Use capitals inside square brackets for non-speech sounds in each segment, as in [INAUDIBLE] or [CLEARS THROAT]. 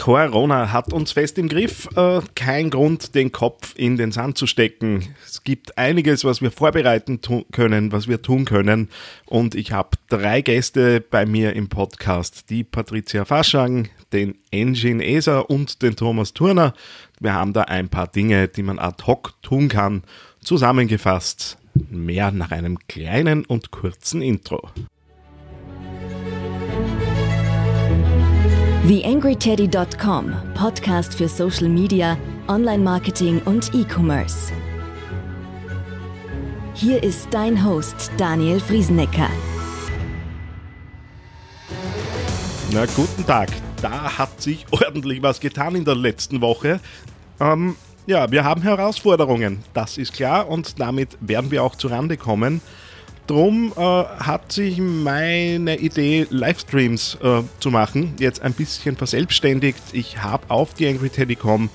Corona hat uns fest im Griff. Äh, kein Grund, den Kopf in den Sand zu stecken. Es gibt einiges, was wir vorbereiten können, was wir tun können. Und ich habe drei Gäste bei mir im Podcast. Die Patricia Faschang, den Engine Eser und den Thomas Turner. Wir haben da ein paar Dinge, die man ad hoc tun kann. Zusammengefasst mehr nach einem kleinen und kurzen Intro. TheAngryTeddy.com, Podcast für Social Media, Online-Marketing und E-Commerce. Hier ist dein Host Daniel Friesenecker. Na, guten Tag. Da hat sich [LAUGHS] ordentlich was getan in der letzten Woche. Ähm, ja, wir haben Herausforderungen, das ist klar und damit werden wir auch zurande kommen. Drum äh, hat sich meine Idee, Livestreams äh, zu machen, jetzt ein bisschen verselbstständigt. Ich habe auf die AngryTeddy.com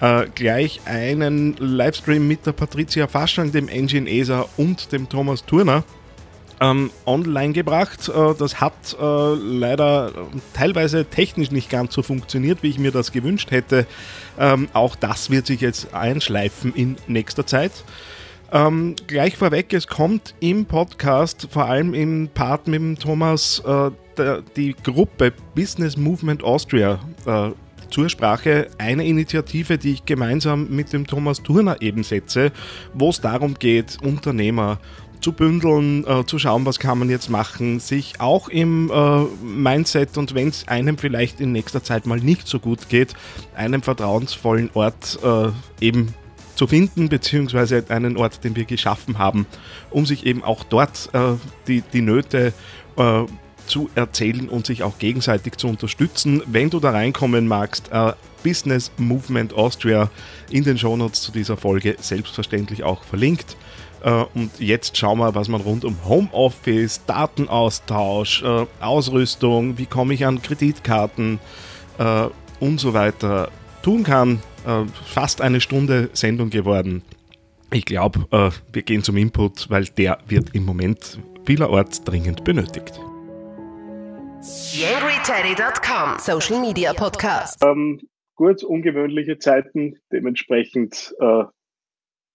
äh, gleich einen Livestream mit der Patricia Faschang, dem Engine ESA und dem Thomas Turner ähm, online gebracht. Äh, das hat äh, leider teilweise technisch nicht ganz so funktioniert, wie ich mir das gewünscht hätte. Ähm, auch das wird sich jetzt einschleifen in nächster Zeit. Ähm, gleich vorweg, es kommt im Podcast, vor allem im Part mit dem Thomas, äh, der, die Gruppe Business Movement Austria äh, zur Sprache. Eine Initiative, die ich gemeinsam mit dem Thomas Turner eben setze, wo es darum geht, Unternehmer zu bündeln, äh, zu schauen, was kann man jetzt machen, sich auch im äh, Mindset und wenn es einem vielleicht in nächster Zeit mal nicht so gut geht, einen vertrauensvollen Ort äh, eben zu finden, beziehungsweise einen Ort, den wir geschaffen haben, um sich eben auch dort äh, die, die Nöte äh, zu erzählen und sich auch gegenseitig zu unterstützen. Wenn du da reinkommen magst, äh, Business Movement Austria in den Shownotes zu dieser Folge selbstverständlich auch verlinkt. Uh, und jetzt schauen wir, was man rund um Homeoffice, Datenaustausch, uh, Ausrüstung, wie komme ich an Kreditkarten uh, und so weiter tun kann äh, fast eine Stunde Sendung geworden. Ich glaube, äh, wir gehen zum Input, weil der wird im Moment vielerorts dringend benötigt. YangryTeddy.com Social Media Podcast. Ähm, gut, ungewöhnliche Zeiten, dementsprechend äh,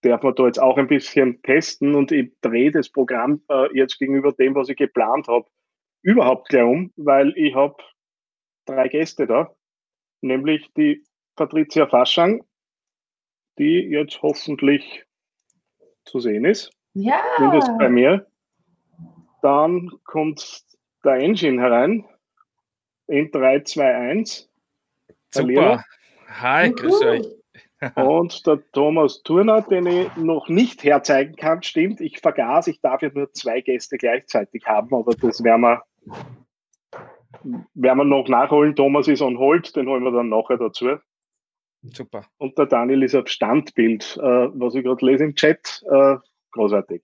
darf man da jetzt auch ein bisschen testen und ich drehe das Programm äh, jetzt gegenüber dem, was ich geplant habe, überhaupt gleich um, weil ich habe drei Gäste da, nämlich die Patricia Faschang, die jetzt hoffentlich zu sehen ist. Ja. Zumindest bei mir. Dann kommt der Engine herein in 3, 2, 1. Super. Hi, grüß euch. [LAUGHS] Und der Thomas Turner, den ich noch nicht herzeigen kann, stimmt. Ich vergaß, ich darf ja nur zwei Gäste gleichzeitig haben, aber das werden wir, werden wir noch nachholen. Thomas ist on hold, den holen wir dann nachher dazu. Super. Und der Daniel ist auf Standbild, äh, was ich gerade lese im Chat. Äh, großartig.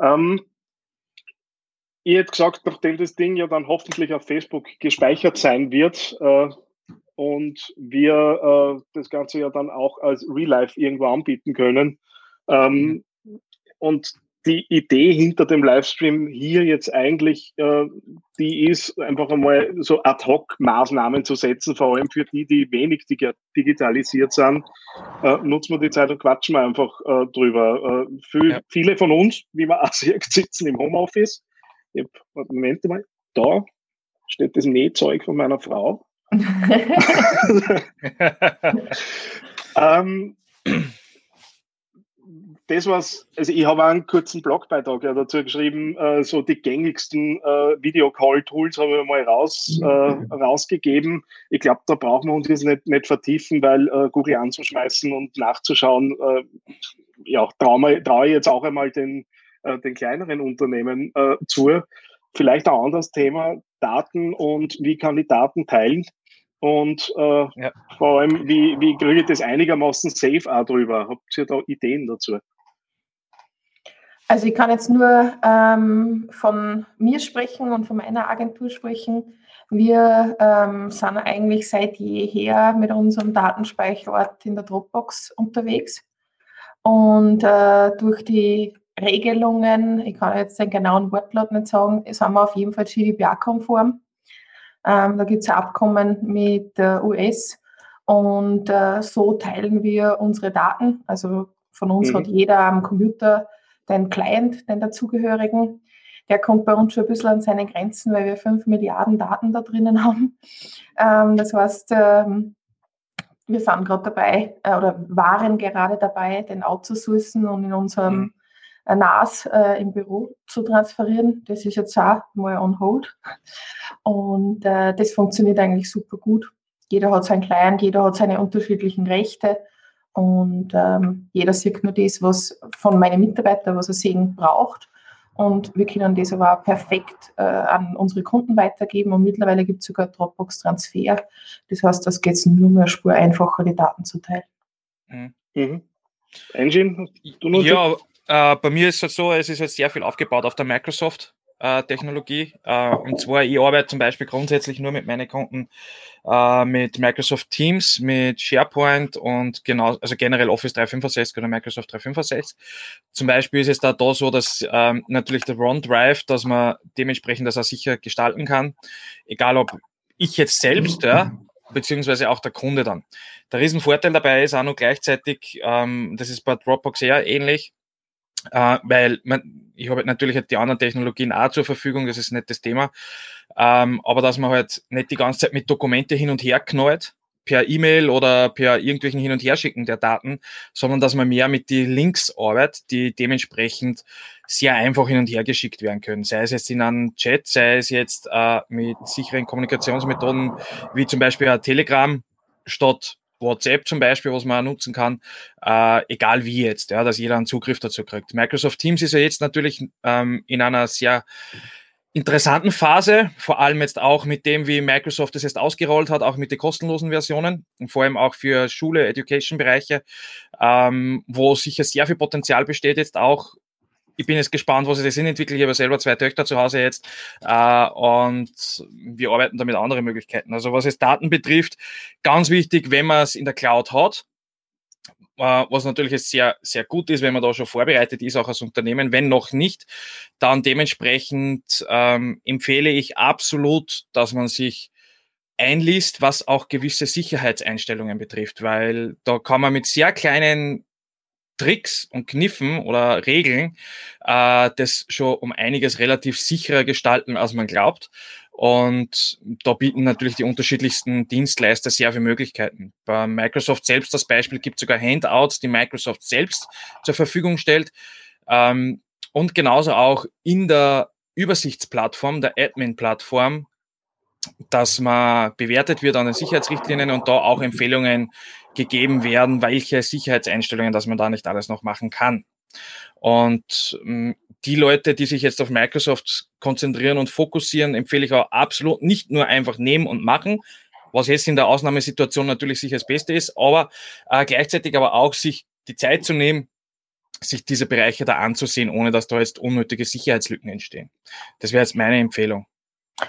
Ähm, ich hätte gesagt, nachdem das Ding ja dann hoffentlich auf Facebook gespeichert sein wird äh, und wir äh, das Ganze ja dann auch als Real Life irgendwo anbieten können ähm, mhm. und die Idee hinter dem Livestream hier jetzt eigentlich, äh, die ist einfach einmal so Ad-Hoc-Maßnahmen zu setzen, vor allem für die, die wenig digitalisiert sind. Äh, nutzen wir die Zeit und quatschen wir einfach äh, drüber. Äh, für ja. Viele von uns, wie man [LAUGHS] auch sieht, sitzen im Homeoffice. Ich hab, Moment mal, da steht das Nähzeug von meiner Frau. [LAUGHS] [LAUGHS] ähm, [CLEARS THROAT] das was, also ich habe einen kurzen Blogbeitrag ja dazu geschrieben, äh, so die gängigsten äh, Videocall-Tools habe ich mal raus, äh, rausgegeben. Ich glaube, da brauchen wir uns jetzt nicht, nicht vertiefen, weil äh, Google anzuschmeißen und nachzuschauen, äh, ja, traue trau ich jetzt auch einmal den, äh, den kleineren Unternehmen zu. Vielleicht ein anderes Thema, Daten und wie kann ich Daten teilen? Und äh, ja. vor allem, wie, wie kriege ich das einigermaßen safe auch drüber? Habt ihr da Ideen dazu? Also ich kann jetzt nur ähm, von mir sprechen und von meiner Agentur sprechen. Wir ähm, sind eigentlich seit jeher mit unserem Datenspeicherort in der Dropbox unterwegs. Und äh, durch die Regelungen, ich kann jetzt den genauen Wortlaut nicht sagen, sind wir auf jeden Fall GDPR-konform. Ähm, da gibt es ein Abkommen mit der US und äh, so teilen wir unsere Daten. Also von uns mhm. hat jeder am Computer den Client, den dazugehörigen. Der kommt bei uns schon ein bisschen an seine Grenzen, weil wir 5 Milliarden Daten da drinnen haben. Ähm, das heißt, ähm, wir sind gerade dabei äh, oder waren gerade dabei, den outzusourcen und in unserem mhm. NAS äh, im Büro zu transferieren. Das ist jetzt auch mal on hold. Und äh, das funktioniert eigentlich super gut. Jeder hat seinen Client, jeder hat seine unterschiedlichen Rechte und ähm, jeder sieht nur das, was von meinen Mitarbeitern, was er sehen braucht. Und wir können das aber auch perfekt äh, an unsere Kunden weitergeben. Und mittlerweile gibt es sogar Dropbox-Transfer. Das heißt, das geht nur mehr Spur einfacher, die Daten zu teilen. Mhm. Mhm. Engine, du nutzt Ja, äh, bei mir ist es so, es ist jetzt sehr viel aufgebaut auf der Microsoft Technologie. Äh, und zwar, ich arbeite zum Beispiel grundsätzlich nur mit meinen Kunden äh, mit Microsoft Teams, mit SharePoint und genau, also generell Office 365 oder Microsoft 365. Zum Beispiel ist es da, da so, dass ähm, natürlich der OneDrive, dass man dementsprechend das auch sicher gestalten kann. Egal ob ich jetzt selbst, ja, beziehungsweise auch der Kunde dann. Der Riesenvorteil dabei ist auch noch gleichzeitig, ähm, das ist bei Dropbox eher ähnlich, äh, weil man, ich habe natürlich halt die anderen Technologien auch zur Verfügung, das ist nicht das Thema, ähm, aber dass man halt nicht die ganze Zeit mit Dokumente hin und her knallt, per E-Mail oder per irgendwelchen Hin- und Herschicken der Daten, sondern dass man mehr mit die Links arbeitet, die dementsprechend sehr einfach hin und her geschickt werden können. Sei es jetzt in einem Chat, sei es jetzt äh, mit sicheren Kommunikationsmethoden wie zum Beispiel Telegram statt WhatsApp zum Beispiel, was man auch nutzen kann, äh, egal wie jetzt, ja, dass jeder einen Zugriff dazu kriegt. Microsoft Teams ist ja jetzt natürlich ähm, in einer sehr interessanten Phase, vor allem jetzt auch mit dem, wie Microsoft es jetzt ausgerollt hat, auch mit den kostenlosen Versionen und vor allem auch für Schule, Education-Bereiche, ähm, wo sicher sehr viel Potenzial besteht, jetzt auch ich bin jetzt gespannt, was sie das entwickelt. Ich habe selber zwei Töchter zu Hause jetzt äh, und wir arbeiten da mit anderen Möglichkeiten. Also was es Daten betrifft, ganz wichtig, wenn man es in der Cloud hat, äh, was natürlich sehr, sehr gut ist, wenn man da schon vorbereitet ist, auch als Unternehmen. Wenn noch nicht, dann dementsprechend ähm, empfehle ich absolut, dass man sich einliest, was auch gewisse Sicherheitseinstellungen betrifft, weil da kann man mit sehr kleinen Tricks und Kniffen oder Regeln äh, das schon um einiges relativ sicherer gestalten, als man glaubt. Und da bieten natürlich die unterschiedlichsten Dienstleister sehr viele Möglichkeiten. Bei Microsoft selbst das Beispiel gibt sogar Handouts, die Microsoft selbst zur Verfügung stellt. Ähm, und genauso auch in der Übersichtsplattform, der Admin-Plattform, dass man bewertet wird an den Sicherheitsrichtlinien und da auch Empfehlungen gegeben werden, welche Sicherheitseinstellungen, dass man da nicht alles noch machen kann. Und ähm, die Leute, die sich jetzt auf Microsoft konzentrieren und fokussieren, empfehle ich auch absolut nicht nur einfach nehmen und machen, was jetzt in der Ausnahmesituation natürlich sicher das Beste ist, aber äh, gleichzeitig aber auch sich die Zeit zu nehmen, sich diese Bereiche da anzusehen, ohne dass da jetzt unnötige Sicherheitslücken entstehen. Das wäre jetzt meine Empfehlung.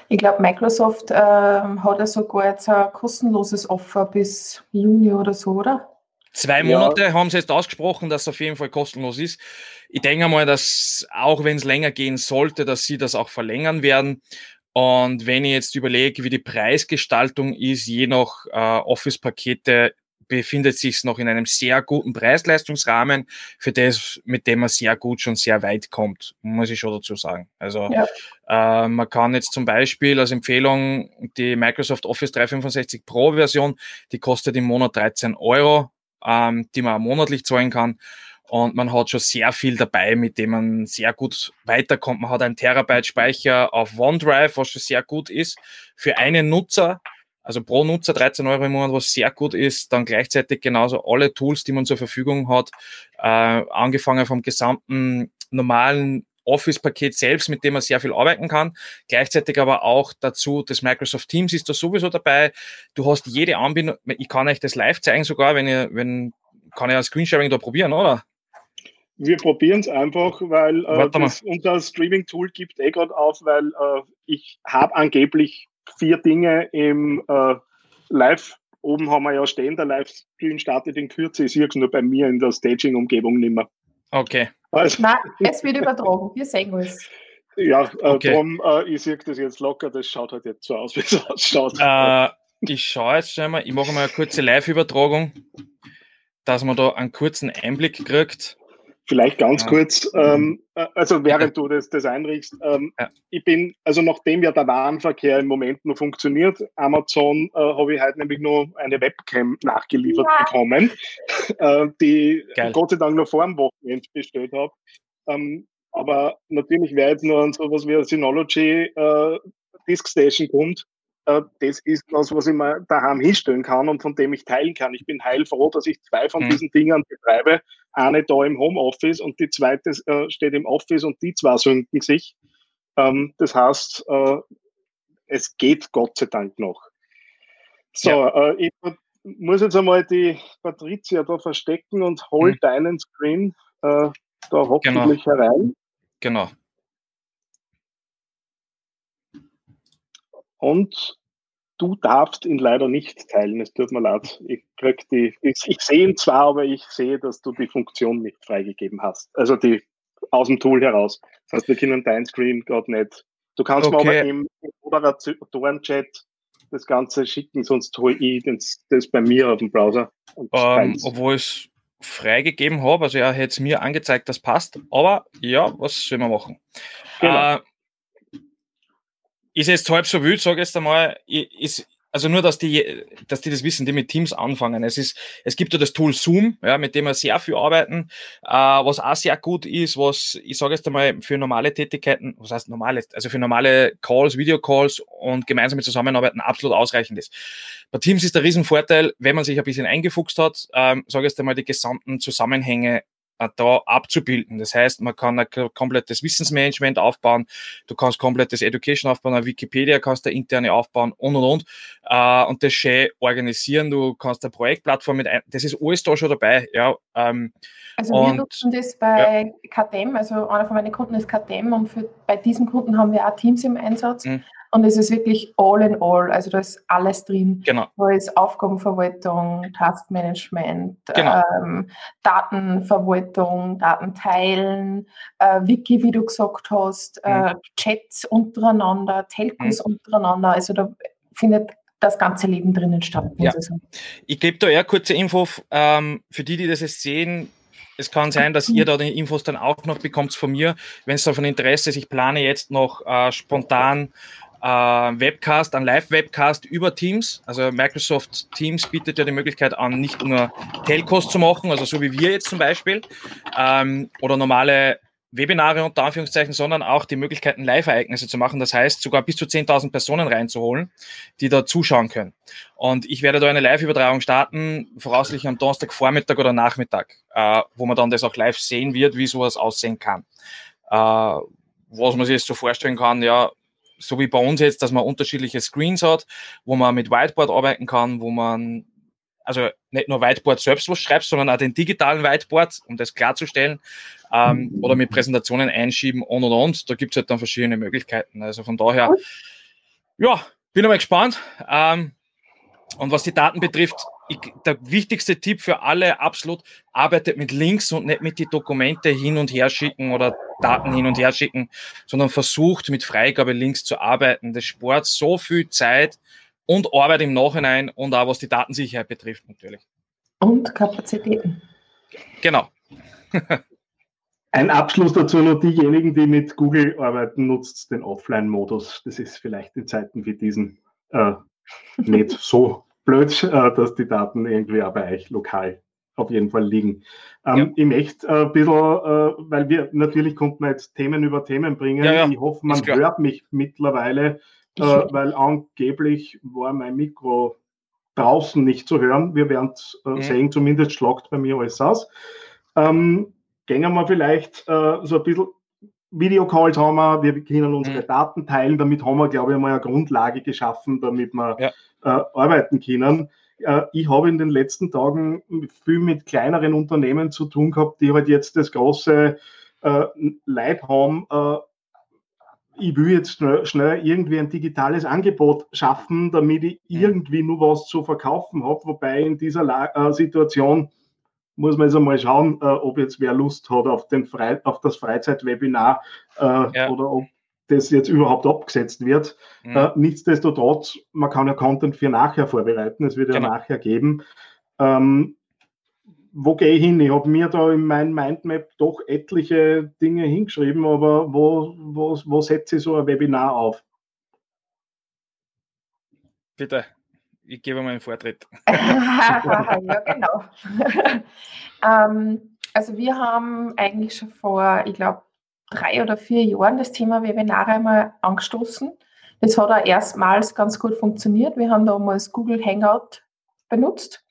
Ich glaube, Microsoft äh, hat ja sogar jetzt ein kostenloses Offer bis Juni oder so, oder? Zwei Monate ja. haben sie jetzt ausgesprochen, dass es auf jeden Fall kostenlos ist. Ich denke mal, dass auch wenn es länger gehen sollte, dass sie das auch verlängern werden. Und wenn ich jetzt überlege, wie die Preisgestaltung ist, je nach äh, Office-Pakete, befindet sich noch in einem sehr guten Preis-Leistungsrahmen, für das, mit dem man sehr gut schon sehr weit kommt, muss ich schon dazu sagen. Also ja. äh, man kann jetzt zum Beispiel als Empfehlung die Microsoft Office 365 Pro Version, die kostet im Monat 13 Euro, ähm, die man monatlich zahlen kann. Und man hat schon sehr viel dabei, mit dem man sehr gut weiterkommt. Man hat einen Terabyte Speicher auf OneDrive, was schon sehr gut ist. Für einen Nutzer also pro Nutzer 13 Euro im Monat, was sehr gut ist. Dann gleichzeitig genauso alle Tools, die man zur Verfügung hat, äh, angefangen vom gesamten normalen Office-Paket selbst, mit dem man sehr viel arbeiten kann. Gleichzeitig aber auch dazu, das Microsoft Teams ist da sowieso dabei. Du hast jede Anbindung, ich kann euch das live zeigen sogar, wenn ihr, wenn, kann ich ein Screensharing da probieren, oder? Wir probieren es einfach, weil äh, das, unser Streaming-Tool gibt eh gerade auf, weil äh, ich habe angeblich vier Dinge im äh, Live. Oben haben wir ja stehen, der Livestream startet in Kürze. Ich sehe es nur bei mir in der Staging-Umgebung nicht mehr. Okay. Also, Nein, es wird übertragen. Wir sehen es. Ja, äh, okay. darum, äh, ich sehe das jetzt locker, das schaut halt jetzt so aus, [LAUGHS] wie es ausschaut. Äh, ich schaue jetzt schon mal, ich mache mal eine kurze Live-Übertragung, dass man da einen kurzen Einblick kriegt. Vielleicht ganz ja. kurz, ähm, äh, also während du das, das einrichst, ähm, ja. ich bin, also nachdem ja der Warenverkehr im Moment nur funktioniert, Amazon äh, habe ich heute nämlich nur eine Webcam nachgeliefert ja. bekommen, [LAUGHS] äh, die Geil. Gott sei Dank noch vor dem Wochenende bestellt habe. Ähm, aber natürlich wäre jetzt nur an sowas wie ein Synology äh, Disk Station kommt, das ist was, was ich mir daheim hinstellen kann und von dem ich teilen kann. Ich bin heilfroh, dass ich zwei von mhm. diesen Dingern betreibe. Eine da im Homeoffice und die zweite äh, steht im Office und die zwei sünken sich. Ähm, das heißt, äh, es geht Gott sei Dank noch. So, ja. äh, ich muss jetzt einmal die Patricia da verstecken und hol mhm. deinen Screen äh, da hoffentlich genau. herein. Genau. Und du darfst ihn leider nicht teilen. Es tut mir leid. Ich, die, ich, ich sehe ihn zwar, aber ich sehe, dass du die Funktion nicht freigegeben hast. Also die aus dem Tool heraus. Das heißt, wir können dein Screen gerade nicht. Du kannst okay. mir aber im Moderatoren-Chat das Ganze schicken, sonst hole ich das, das bei mir auf dem Browser. Ähm, obwohl ich es freigegeben habe, also er hätte es mir angezeigt, das passt. Aber ja, was soll man machen? Genau. Äh, ist jetzt halb so wild, sage ich jetzt einmal, ist, also nur, dass die, dass die das wissen, die mit Teams anfangen. Es ist, es gibt ja das Tool Zoom, ja, mit dem wir sehr viel arbeiten, äh, was auch sehr gut ist, was, ich sage jetzt einmal, für normale Tätigkeiten, was heißt normale, also für normale Calls, Videocalls und gemeinsame Zusammenarbeiten absolut ausreichend ist. Bei Teams ist der Riesenvorteil, wenn man sich ein bisschen eingefuchst hat, ähm, sage ich jetzt einmal, die gesamten Zusammenhänge da abzubilden. Das heißt, man kann ein komplettes Wissensmanagement aufbauen, du kannst komplettes Education aufbauen, eine Wikipedia kannst du interne aufbauen und und und äh, und das schön organisieren. Du kannst eine Projektplattform mit ein, das ist alles da schon dabei. Ja, ähm, also wir und, nutzen das bei ja. KTM, also einer von meinen Kunden ist KTM und für, bei diesem Kunden haben wir auch Teams im Einsatz. Mhm. Und es ist wirklich all in all, also da ist alles drin. Genau. Da ist Aufgabenverwaltung, Taskmanagement, genau. ähm, Datenverwaltung, Datenteilen, äh, Wiki, wie du gesagt hast, äh, mhm. äh, Chats untereinander, Telcos mhm. untereinander. Also da findet das ganze Leben drinnen statt. Ja. Ich, gebe da eher kurze Info ähm, für die, die das jetzt sehen. Es kann sein, dass ihr da die Infos dann auch noch bekommt von mir. Wenn es da von Interesse ist, ich plane jetzt noch äh, spontan Webcast, ein Live-Webcast über Teams. Also Microsoft Teams bietet ja die Möglichkeit an, nicht nur Telcos zu machen, also so wie wir jetzt zum Beispiel, ähm, oder normale Webinare unter Anführungszeichen, sondern auch die Möglichkeiten, Live-Ereignisse zu machen. Das heißt, sogar bis zu 10.000 Personen reinzuholen, die da zuschauen können. Und ich werde da eine Live-Übertragung starten, voraussichtlich am Donnerstag Vormittag oder Nachmittag, äh, wo man dann das auch live sehen wird, wie sowas aussehen kann. Äh, was man sich jetzt so vorstellen kann, ja, so wie bei uns jetzt, dass man unterschiedliche Screens hat, wo man mit Whiteboard arbeiten kann, wo man also nicht nur Whiteboard selbst was schreibst, sondern auch den digitalen Whiteboard, um das klarzustellen, ähm, oder mit Präsentationen einschieben und und und. Da gibt es halt dann verschiedene Möglichkeiten. Also von daher, ja, bin aber gespannt. Ähm, und was die Daten betrifft, ich, der wichtigste Tipp für alle absolut, arbeitet mit Links und nicht mit die Dokumente hin und her schicken oder Daten hin und her schicken, sondern versucht mit Freigabe-Links zu arbeiten. Das spart so viel Zeit und Arbeit im Nachhinein und auch was die Datensicherheit betrifft natürlich. Und Kapazitäten. Genau. Ein Abschluss dazu nur diejenigen, die mit Google arbeiten, nutzt den Offline-Modus. Das ist vielleicht in Zeiten wie diesen äh, nicht so blöd, äh, dass die Daten irgendwie auch bei euch lokal auf jeden Fall liegen. Ähm, ja. Ich möchte äh, ein bisschen, äh, weil wir natürlich konnten wir jetzt Themen über Themen bringen. Ja, ja. Ich hoffe, man hört mich mittlerweile, äh, weil angeblich war mein Mikro draußen nicht zu hören. Wir werden es äh, mhm. sehen, zumindest schlagt bei mir alles aus. Ähm, gehen wir vielleicht äh, so ein bisschen Videocalls haben wir, wir können unsere mhm. Daten teilen, damit haben wir, glaube ich, mal eine Grundlage geschaffen, damit wir äh, arbeiten können. Äh, ich habe in den letzten Tagen viel mit kleineren Unternehmen zu tun gehabt, die halt jetzt das große äh, Leid haben. Äh, ich will jetzt schnell, schnell, irgendwie ein digitales Angebot schaffen, damit ich mhm. irgendwie nur was zu verkaufen habe, wobei in dieser Situation muss man jetzt einmal schauen, ob jetzt wer Lust hat auf, den Frei auf das Freizeitwebinar ja. oder ob das jetzt überhaupt abgesetzt wird. Mhm. Äh, nichtsdestotrotz, man kann ja Content für nachher vorbereiten, es wird genau. ja nachher geben. Ähm, wo gehe ich hin? Ich habe mir da in meinem Mindmap doch etliche Dinge hingeschrieben, aber wo, wo, wo setze ich so ein Webinar auf? Bitte, ich gebe mal einen Vortritt. [LAUGHS] ja, genau. [LAUGHS] ähm, also wir haben eigentlich schon vor, ich glaube, drei oder vier Jahren das Thema Webinare einmal angestoßen. Das hat auch erstmals ganz gut funktioniert. Wir haben damals Google Hangout benutzt,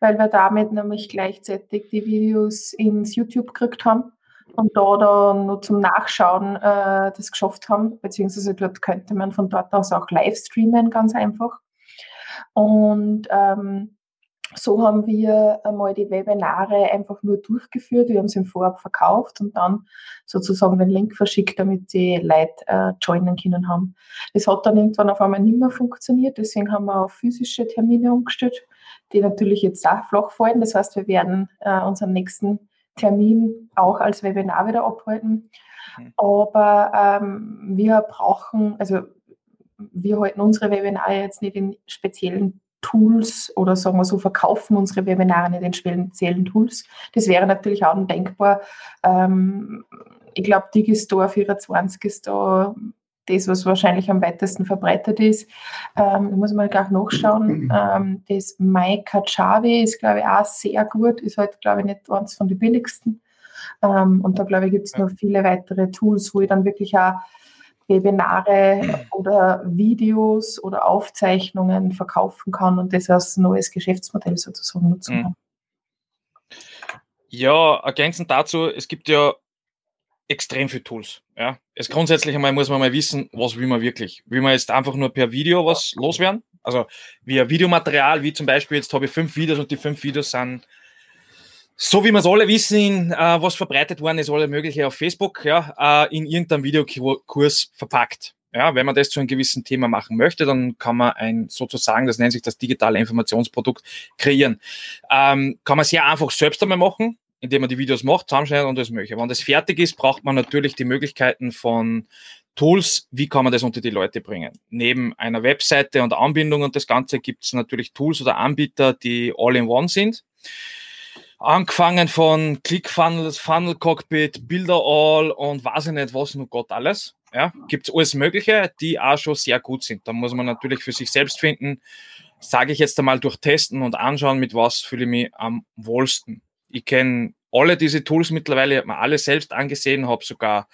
weil wir damit nämlich gleichzeitig die Videos ins YouTube gekriegt haben und da dann nur zum Nachschauen äh, das geschafft haben, beziehungsweise dort könnte man von dort aus auch live streamen, ganz einfach. Und ähm, so haben wir einmal die Webinare einfach nur durchgeführt. Wir haben sie im Vorab verkauft und dann sozusagen den Link verschickt, damit die Leute äh, joinen können haben. Das hat dann irgendwann auf einmal nicht mehr funktioniert, deswegen haben wir auf physische Termine umgestellt, die natürlich jetzt auch flach fallen. Das heißt, wir werden äh, unseren nächsten Termin auch als Webinar wieder abhalten. Mhm. Aber ähm, wir brauchen, also wir halten unsere Webinare jetzt nicht in speziellen Tools oder sagen wir so, verkaufen unsere Webinare in speziellen Tools. Das wäre natürlich auch denkbar. Ähm, ich glaube, Digistore 24 ist da das, was wahrscheinlich am weitesten verbreitet ist. Ähm, da muss man gleich nachschauen. Ähm, das MyKajabi ist, glaube ich, auch sehr gut, ist halt, glaube ich, nicht eins von den billigsten. Ähm, und da, glaube ich, gibt es noch viele weitere Tools, wo ich dann wirklich auch Webinare oder Videos oder Aufzeichnungen verkaufen kann und das als neues Geschäftsmodell sozusagen nutzen mhm. kann. Ja, ergänzend dazu, es gibt ja extrem viele Tools. Ja. Es grundsätzlich einmal muss man mal wissen, was will man wirklich. Will man jetzt einfach nur per Video was loswerden? Also via Videomaterial, wie zum Beispiel, jetzt habe ich fünf Videos und die fünf Videos sind so wie wir es alle wissen, äh, was verbreitet worden ist, alle mögliche auf Facebook, ja, äh, in irgendeinem Videokurs verpackt. Ja, wenn man das zu einem gewissen Thema machen möchte, dann kann man ein sozusagen, das nennt sich das digitale Informationsprodukt, kreieren. Ähm, kann man sehr einfach selbst einmal machen, indem man die Videos macht, zusammenschneidet und das mögliche. Wenn das fertig ist, braucht man natürlich die Möglichkeiten von Tools, wie kann man das unter die Leute bringen? Neben einer Webseite und Anbindung und das Ganze gibt es natürlich Tools oder Anbieter, die all-in-one sind angefangen von ClickFunnels, Funnel Cockpit, Builder All und weiß ich nicht was, nur Gott alles. Ja, gibt es alles Mögliche, die auch schon sehr gut sind. Da muss man natürlich für sich selbst finden, sage ich jetzt einmal durch Testen und Anschauen, mit was fühle ich mich am wohlsten. Ich kenne alle diese Tools mittlerweile, habe mir alle selbst angesehen, habe sogar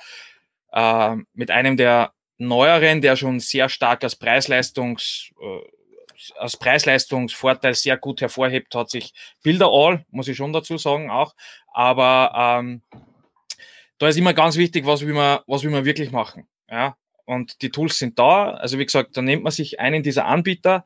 äh, mit einem der neueren, der schon sehr stark als Preis-Leistungs- äh, als Preis-Leistungsvorteil sehr gut hervorhebt, hat sich Bilder All, muss ich schon dazu sagen, auch. Aber ähm, da ist immer ganz wichtig, was will man, was will man wirklich machen. Ja? Und die Tools sind da. Also wie gesagt, da nimmt man sich einen dieser Anbieter.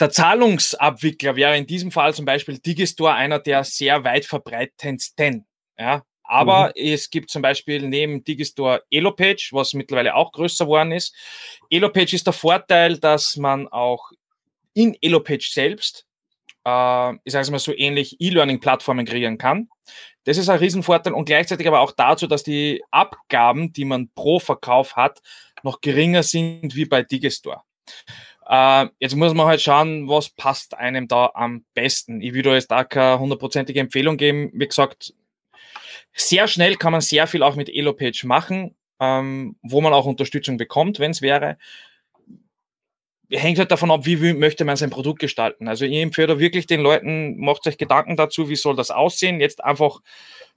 Der Zahlungsabwickler wäre in diesem Fall zum Beispiel Digistore einer der sehr weit verbreitendsten. Ja? Aber mhm. es gibt zum Beispiel neben Digistore Elopage, was mittlerweile auch größer geworden ist. Elopage ist der Vorteil, dass man auch in Elopage selbst, äh, ich sage es mal so ähnlich, E-Learning-Plattformen kreieren kann. Das ist ein Riesenvorteil und gleichzeitig aber auch dazu, dass die Abgaben, die man pro Verkauf hat, noch geringer sind wie bei Digistore. Äh, jetzt muss man halt schauen, was passt einem da am besten. Ich würde jetzt da keine hundertprozentige Empfehlung geben. Wie gesagt, sehr schnell kann man sehr viel auch mit Elopage machen, ähm, wo man auch Unterstützung bekommt, wenn es wäre hängt halt davon ab, wie möchte man sein Produkt gestalten. Also ich empfehle wirklich den Leuten, macht euch Gedanken dazu, wie soll das aussehen. Jetzt einfach,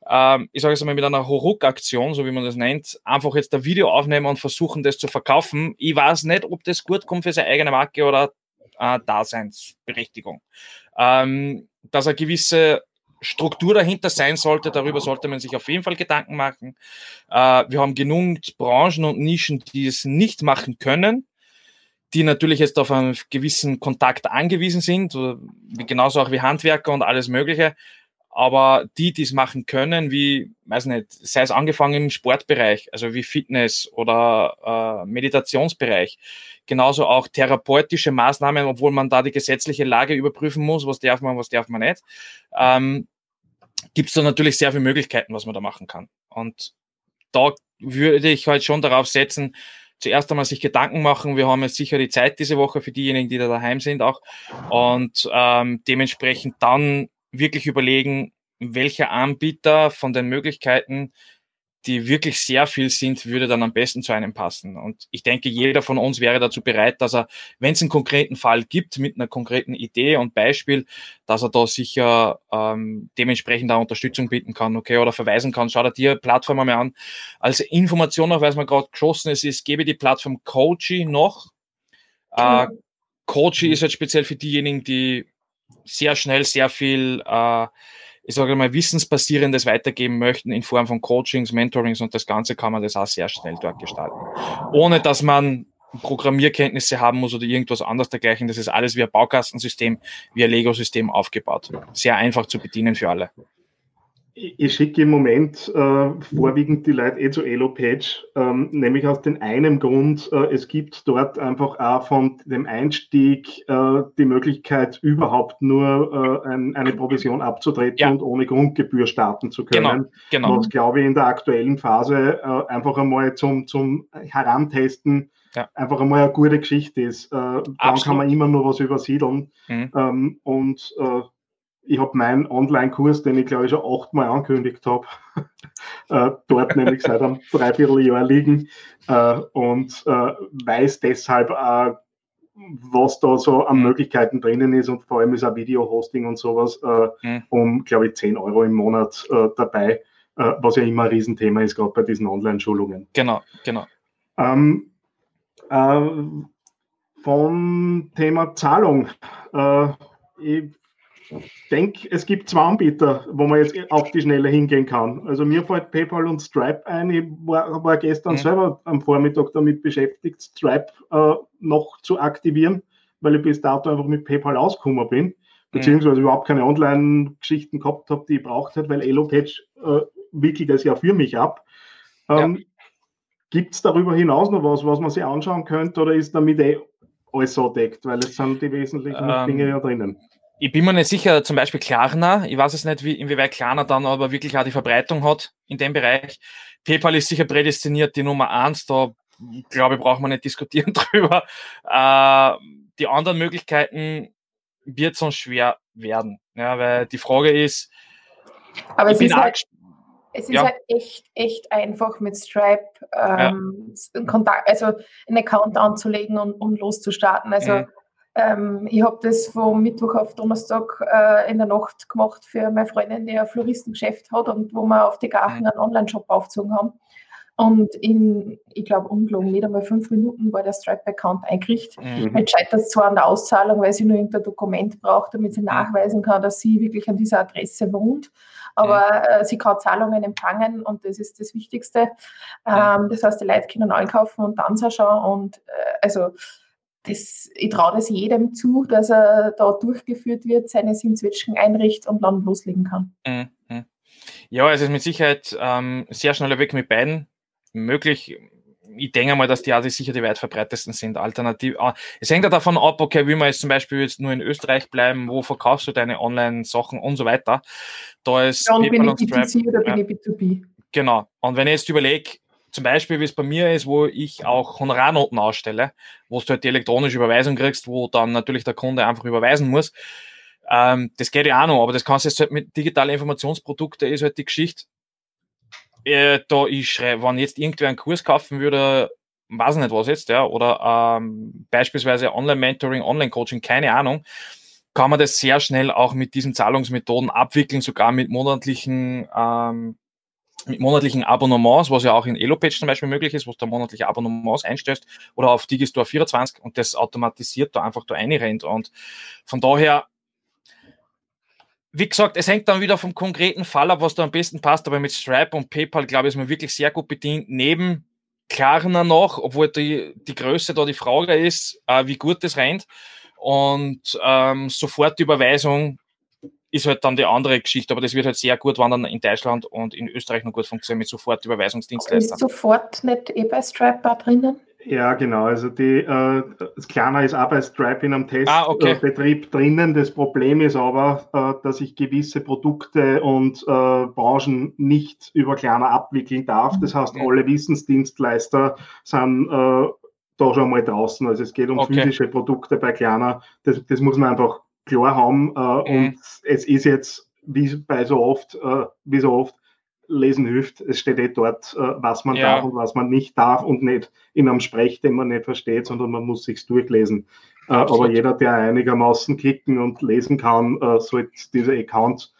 ähm, ich sage es mal mit einer Horuk-Aktion, so wie man das nennt, einfach jetzt ein Video aufnehmen und versuchen, das zu verkaufen. Ich weiß nicht, ob das gut kommt für seine eigene Marke oder äh, Daseinsberechtigung. Ähm, dass eine gewisse Struktur dahinter sein sollte, darüber sollte man sich auf jeden Fall Gedanken machen. Äh, wir haben genug Branchen und Nischen, die es nicht machen können die natürlich jetzt auf einen gewissen Kontakt angewiesen sind, genauso auch wie Handwerker und alles Mögliche. Aber die, die es machen können, wie, weiß nicht, sei es angefangen im Sportbereich, also wie Fitness oder äh, Meditationsbereich, genauso auch therapeutische Maßnahmen, obwohl man da die gesetzliche Lage überprüfen muss, was darf man, was darf man nicht, ähm, gibt es da natürlich sehr viele Möglichkeiten, was man da machen kann. Und da würde ich halt schon darauf setzen, zuerst einmal sich Gedanken machen. Wir haben jetzt sicher die Zeit diese Woche für diejenigen, die da daheim sind auch. Und ähm, dementsprechend dann wirklich überlegen, welcher Anbieter von den Möglichkeiten die wirklich sehr viel sind, würde dann am besten zu einem passen. Und ich denke, jeder von uns wäre dazu bereit, dass er, wenn es einen konkreten Fall gibt, mit einer konkreten Idee und Beispiel, dass er da sicher ähm, dementsprechend auch Unterstützung bieten kann, okay, oder verweisen kann. Schau dir die Plattform einmal an. Als Information noch, weil es mir gerade geschossen ist, ist, gebe die Plattform Coachy noch. Äh, Coachy ist jetzt speziell für diejenigen, die sehr schnell sehr viel äh, ich sage mal, Wissensbasierendes weitergeben möchten in Form von Coachings, Mentorings und das Ganze kann man das auch sehr schnell dort gestalten. Ohne dass man Programmierkenntnisse haben muss oder irgendwas anderes dergleichen. Das ist alles wie ein Baukastensystem, wie ein Lego-System aufgebaut. Sehr einfach zu bedienen für alle ich schicke im Moment äh, vorwiegend die Leute eh zu Elo-Page, ähm, nämlich aus dem einen Grund, äh, es gibt dort einfach auch von dem Einstieg äh, die Möglichkeit, überhaupt nur äh, ein, eine Provision abzutreten ja. und ohne Grundgebühr starten zu können. Genau, genau. Was, glaube ich, in der aktuellen Phase äh, einfach einmal zum, zum Herantesten ja. einfach einmal eine gute Geschichte ist. Äh, dann kann man immer nur was übersiedeln. Mhm. Ähm, und ich habe meinen Online-Kurs, den ich glaube ich schon achtmal angekündigt habe, [LAUGHS] äh, dort nämlich seit einem Dreivierteljahr liegen äh, und äh, weiß deshalb auch, was da so an. Möglichkeiten drinnen ist und vor allem ist auch Video-Hosting und sowas äh, mhm. um, glaube ich, 10 Euro im Monat äh, dabei, äh, was ja immer ein Riesenthema ist, gerade bei diesen Online-Schulungen. Genau, genau. Ähm, vom Thema Zahlung. ich denke, es gibt zwei Anbieter, wo man jetzt auf die Schnelle hingehen kann. Also mir fällt PayPal und Stripe ein. Ich war, war gestern mhm. selber am Vormittag damit beschäftigt, Stripe äh, noch zu aktivieren, weil ich bis dato einfach mit PayPal ausgekommen bin, beziehungsweise mhm. überhaupt keine Online-Geschichten gehabt habe, die ich braucht hat, weil EloPage äh, wickelt das ja für mich ab. Ähm, ja. Gibt es darüber hinaus noch was, was man sich anschauen könnte, oder ist damit eh alles so deckt, weil es sind die wesentlichen ähm, Dinge ja drinnen? Ich bin mir nicht sicher, zum Beispiel Klarna, ich weiß es nicht, wie, inwieweit Klarna dann aber wirklich auch die Verbreitung hat in dem Bereich. PayPal ist sicher prädestiniert, die Nummer eins, da glaube ich, braucht man nicht diskutieren [LAUGHS] drüber. Äh, die anderen Möglichkeiten wird sonst schwer werden, ja, weil die Frage ist, aber es ist, halt, es ist ja. halt echt, echt einfach mit Stripe ähm, ja. Kontakt, also einen Account anzulegen und, und loszustarten. Also mhm ähm, ich habe das vom Mittwoch auf Donnerstag äh, in der Nacht gemacht für meine Freundin, die ein Floristengeschäft hat und wo wir auf die mhm. einen Online-Shop aufgezogen haben. Und in, ich glaube, ungelogen, nicht einmal fünf Minuten war der Stripe-Account eingerichtet. Mhm. Jetzt scheitert es zwar an der Auszahlung, weil sie nur irgendein Dokument braucht, damit sie mhm. nachweisen kann, dass sie wirklich an dieser Adresse wohnt. Aber mhm. äh, sie kann Zahlungen empfangen und das ist das Wichtigste. Ähm, das heißt, die Leute können einkaufen und dann schauen. Und äh, also das, ich traue das jedem zu, dass er da durchgeführt wird, seine Simzwitschgen einrichtet und dann loslegen kann. Mhm. Ja, es ist mit Sicherheit ähm, sehr schneller Weg mit beiden möglich. Ich denke mal, dass die Asis sicher die weit verbreitetsten sind. Alternativ. Ah, es hängt ja davon ab, okay, will man jetzt zum Beispiel jetzt nur in Österreich bleiben, wo verkaufst du deine Online-Sachen und so weiter. Da ist ja, und bin ich B2C oder bin ich B2B? Genau. Und wenn ich jetzt überlege, zum Beispiel, wie es bei mir ist, wo ich auch Honorarnoten ausstelle, wo du halt die elektronische Überweisung kriegst, wo dann natürlich der Kunde einfach überweisen muss. Ähm, das geht ja auch noch, aber das kannst du jetzt halt mit digitalen Informationsprodukten ist halt die Geschichte. Äh, da ich schreibe, wenn jetzt irgendwer einen Kurs kaufen würde, weiß nicht was jetzt, ja, oder ähm, beispielsweise Online-Mentoring, Online-Coaching, keine Ahnung, kann man das sehr schnell auch mit diesen Zahlungsmethoden abwickeln, sogar mit monatlichen ähm, mit monatlichen Abonnements, was ja auch in Elopage zum Beispiel möglich ist, wo du monatliche Abonnements einstößt oder auf Digistore 24 und das automatisiert da einfach da einrennt. Und von daher, wie gesagt, es hängt dann wieder vom konkreten Fall ab, was da am besten passt, aber mit Stripe und PayPal, glaube ich, ist man wirklich sehr gut bedient. Neben Klarna noch, obwohl die, die Größe da die Frage ist, äh, wie gut das rennt. Und ähm, sofort die Überweisung ist halt dann die andere Geschichte, aber das wird halt sehr gut wandern in Deutschland und in Österreich noch gut funktionieren mit Sofortüberweisungsdienstleistern. Ist sofort nicht eh bei Stripe drinnen? Ja, genau. Also die, äh, das Kleiner ist auch bei Stripe in einem Testbetrieb ah, okay. drinnen. Das Problem ist aber, äh, dass ich gewisse Produkte und äh, Branchen nicht über Kleiner abwickeln darf. Das heißt, alle Wissensdienstleister sind äh, da schon mal draußen. Also es geht um okay. physische Produkte bei Kleiner. Das, das muss man einfach klar haben. Äh. Und es ist jetzt, wie bei so oft, äh, wie so oft, Lesen hilft. Es steht eh dort, äh, was man ja. darf und was man nicht darf und nicht in einem Sprech, den man nicht versteht, sondern man muss sich durchlesen. Äh, aber jeder, der einigermaßen klicken und lesen kann, äh, sollte diese Accounts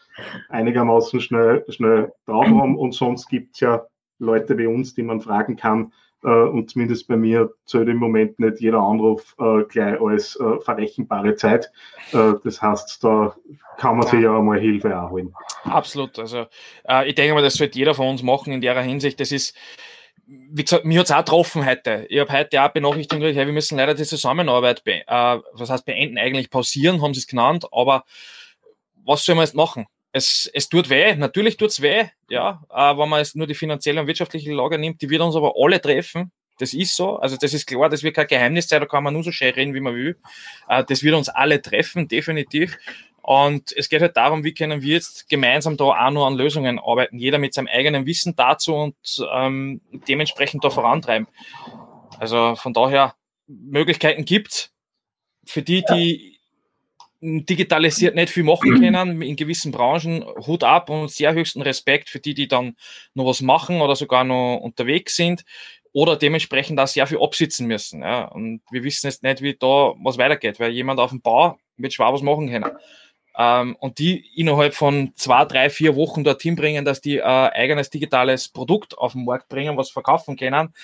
einigermaßen schnell, schnell drauf haben. Und sonst gibt es ja Leute wie uns, die man fragen kann, und zumindest bei mir zählt im Moment nicht jeder Anruf äh, gleich als äh, verrechenbare Zeit. Äh, das heißt, da kann man sich ja einmal Hilfe erholen. Absolut. Also äh, ich denke mal, das sollte jeder von uns machen in der Hinsicht. Das ist wie gesagt, mir hat es auch getroffen heute. Ich habe heute auch Benachrichtigung gekriegt, hey, wir müssen leider die Zusammenarbeit, be äh, was heißt beenden, eigentlich pausieren, haben sie es genannt, aber was soll man jetzt machen? Es, es tut weh, natürlich tut es weh, ja, äh, wenn man jetzt nur die finanzielle und wirtschaftliche Lage nimmt, die wird uns aber alle treffen. Das ist so, also das ist klar, das wird kein Geheimnis sein, da kann man nur so schön reden, wie man will. Äh, das wird uns alle treffen, definitiv. Und es geht halt darum, wie können wir jetzt gemeinsam da auch nur an Lösungen arbeiten, jeder mit seinem eigenen Wissen dazu und ähm, dementsprechend da vorantreiben. Also von daher, Möglichkeiten gibt für die, die digitalisiert nicht viel machen können in gewissen Branchen. Hut ab und sehr höchsten Respekt für die, die dann noch was machen oder sogar noch unterwegs sind oder dementsprechend auch sehr viel absitzen müssen. Ja. Und wir wissen jetzt nicht, wie da was weitergeht, weil jemand auf dem Bau wird schwer was machen können. Ähm, und die innerhalb von zwei, drei, vier Wochen dorthin bringen, dass die äh, eigenes digitales Produkt auf den Markt bringen, was verkaufen können.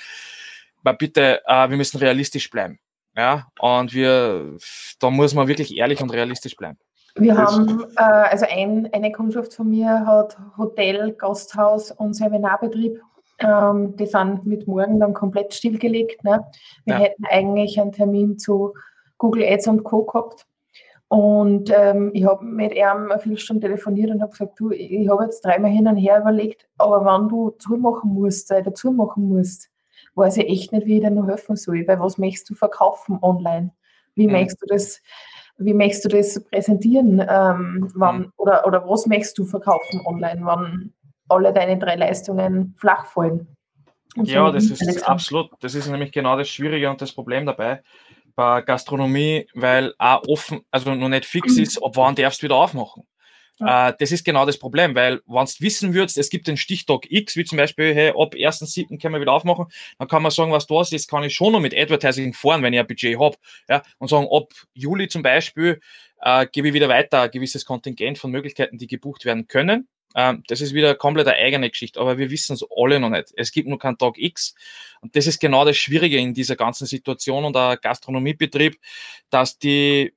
Aber bitte, äh, wir müssen realistisch bleiben. Ja, und wir, da muss man wirklich ehrlich und realistisch bleiben. Wir haben, äh, also ein, eine Kundschaft von mir hat Hotel, Gasthaus und Seminarbetrieb. Ähm, die sind mit morgen dann komplett stillgelegt. Ne? Wir ja. hätten eigentlich einen Termin zu Google Ads und Co. gehabt. Und ähm, ich habe mit ihm eine Viertelstunde telefoniert und habe gesagt, du, ich habe jetzt dreimal hin und her überlegt, aber wenn du zumachen musst, äh, dazu machen musst, weiß ich echt nicht, wie ich dir noch helfen soll, weil was möchtest du verkaufen online? Wie mhm. möchtest du das, wie möchtest du das präsentieren? Ähm, wann, mhm. oder, oder was möchtest du verkaufen online, wann alle deine drei Leistungen flach fallen? Und ja, das ist absolut. Das ist nämlich genau das Schwierige und das Problem dabei bei Gastronomie, weil auch offen, also noch nicht fix ist, ob wann darfst du wieder aufmachen. Äh, das ist genau das Problem, weil wenn du wissen würdest, es gibt den Stichtag X, wie zum Beispiel, hey, ab 1.7. können wir wieder aufmachen, dann kann man sagen, was du hast, jetzt kann ich schon noch mit Advertising fahren, wenn ich ein Budget habe. Ja, und sagen, ab Juli zum Beispiel äh, gebe ich wieder weiter ein gewisses Kontingent von Möglichkeiten, die gebucht werden können. Ähm, das ist wieder komplett eine eigene Geschichte, aber wir wissen es alle noch nicht. Es gibt nur keinen Tag X. Und das ist genau das Schwierige in dieser ganzen Situation und der Gastronomiebetrieb, dass die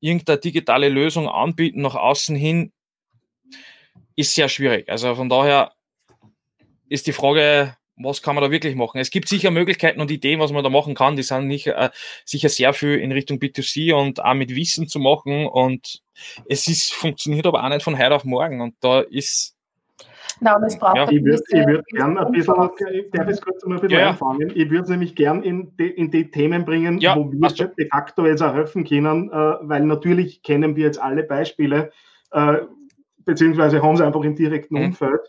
irgendeine digitale Lösung anbieten nach außen hin, ist sehr schwierig. Also von daher ist die Frage, was kann man da wirklich machen? Es gibt sicher Möglichkeiten und Ideen, was man da machen kann. Die sind nicht, äh, sicher sehr viel in Richtung B2C und auch mit Wissen zu machen. Und es ist, funktioniert aber auch nicht von heute auf morgen. Und da ist. Nein, das braucht ja. Ich würde würd gerne ein bisschen, darf ich kurz mal ein bisschen ja, anfangen? Ich würde es nämlich gern in die, in die Themen bringen, ja, wo wir de facto jetzt auch helfen können, äh, weil natürlich kennen wir jetzt alle Beispiele, äh, beziehungsweise haben sie einfach im direkten mhm. Umfeld.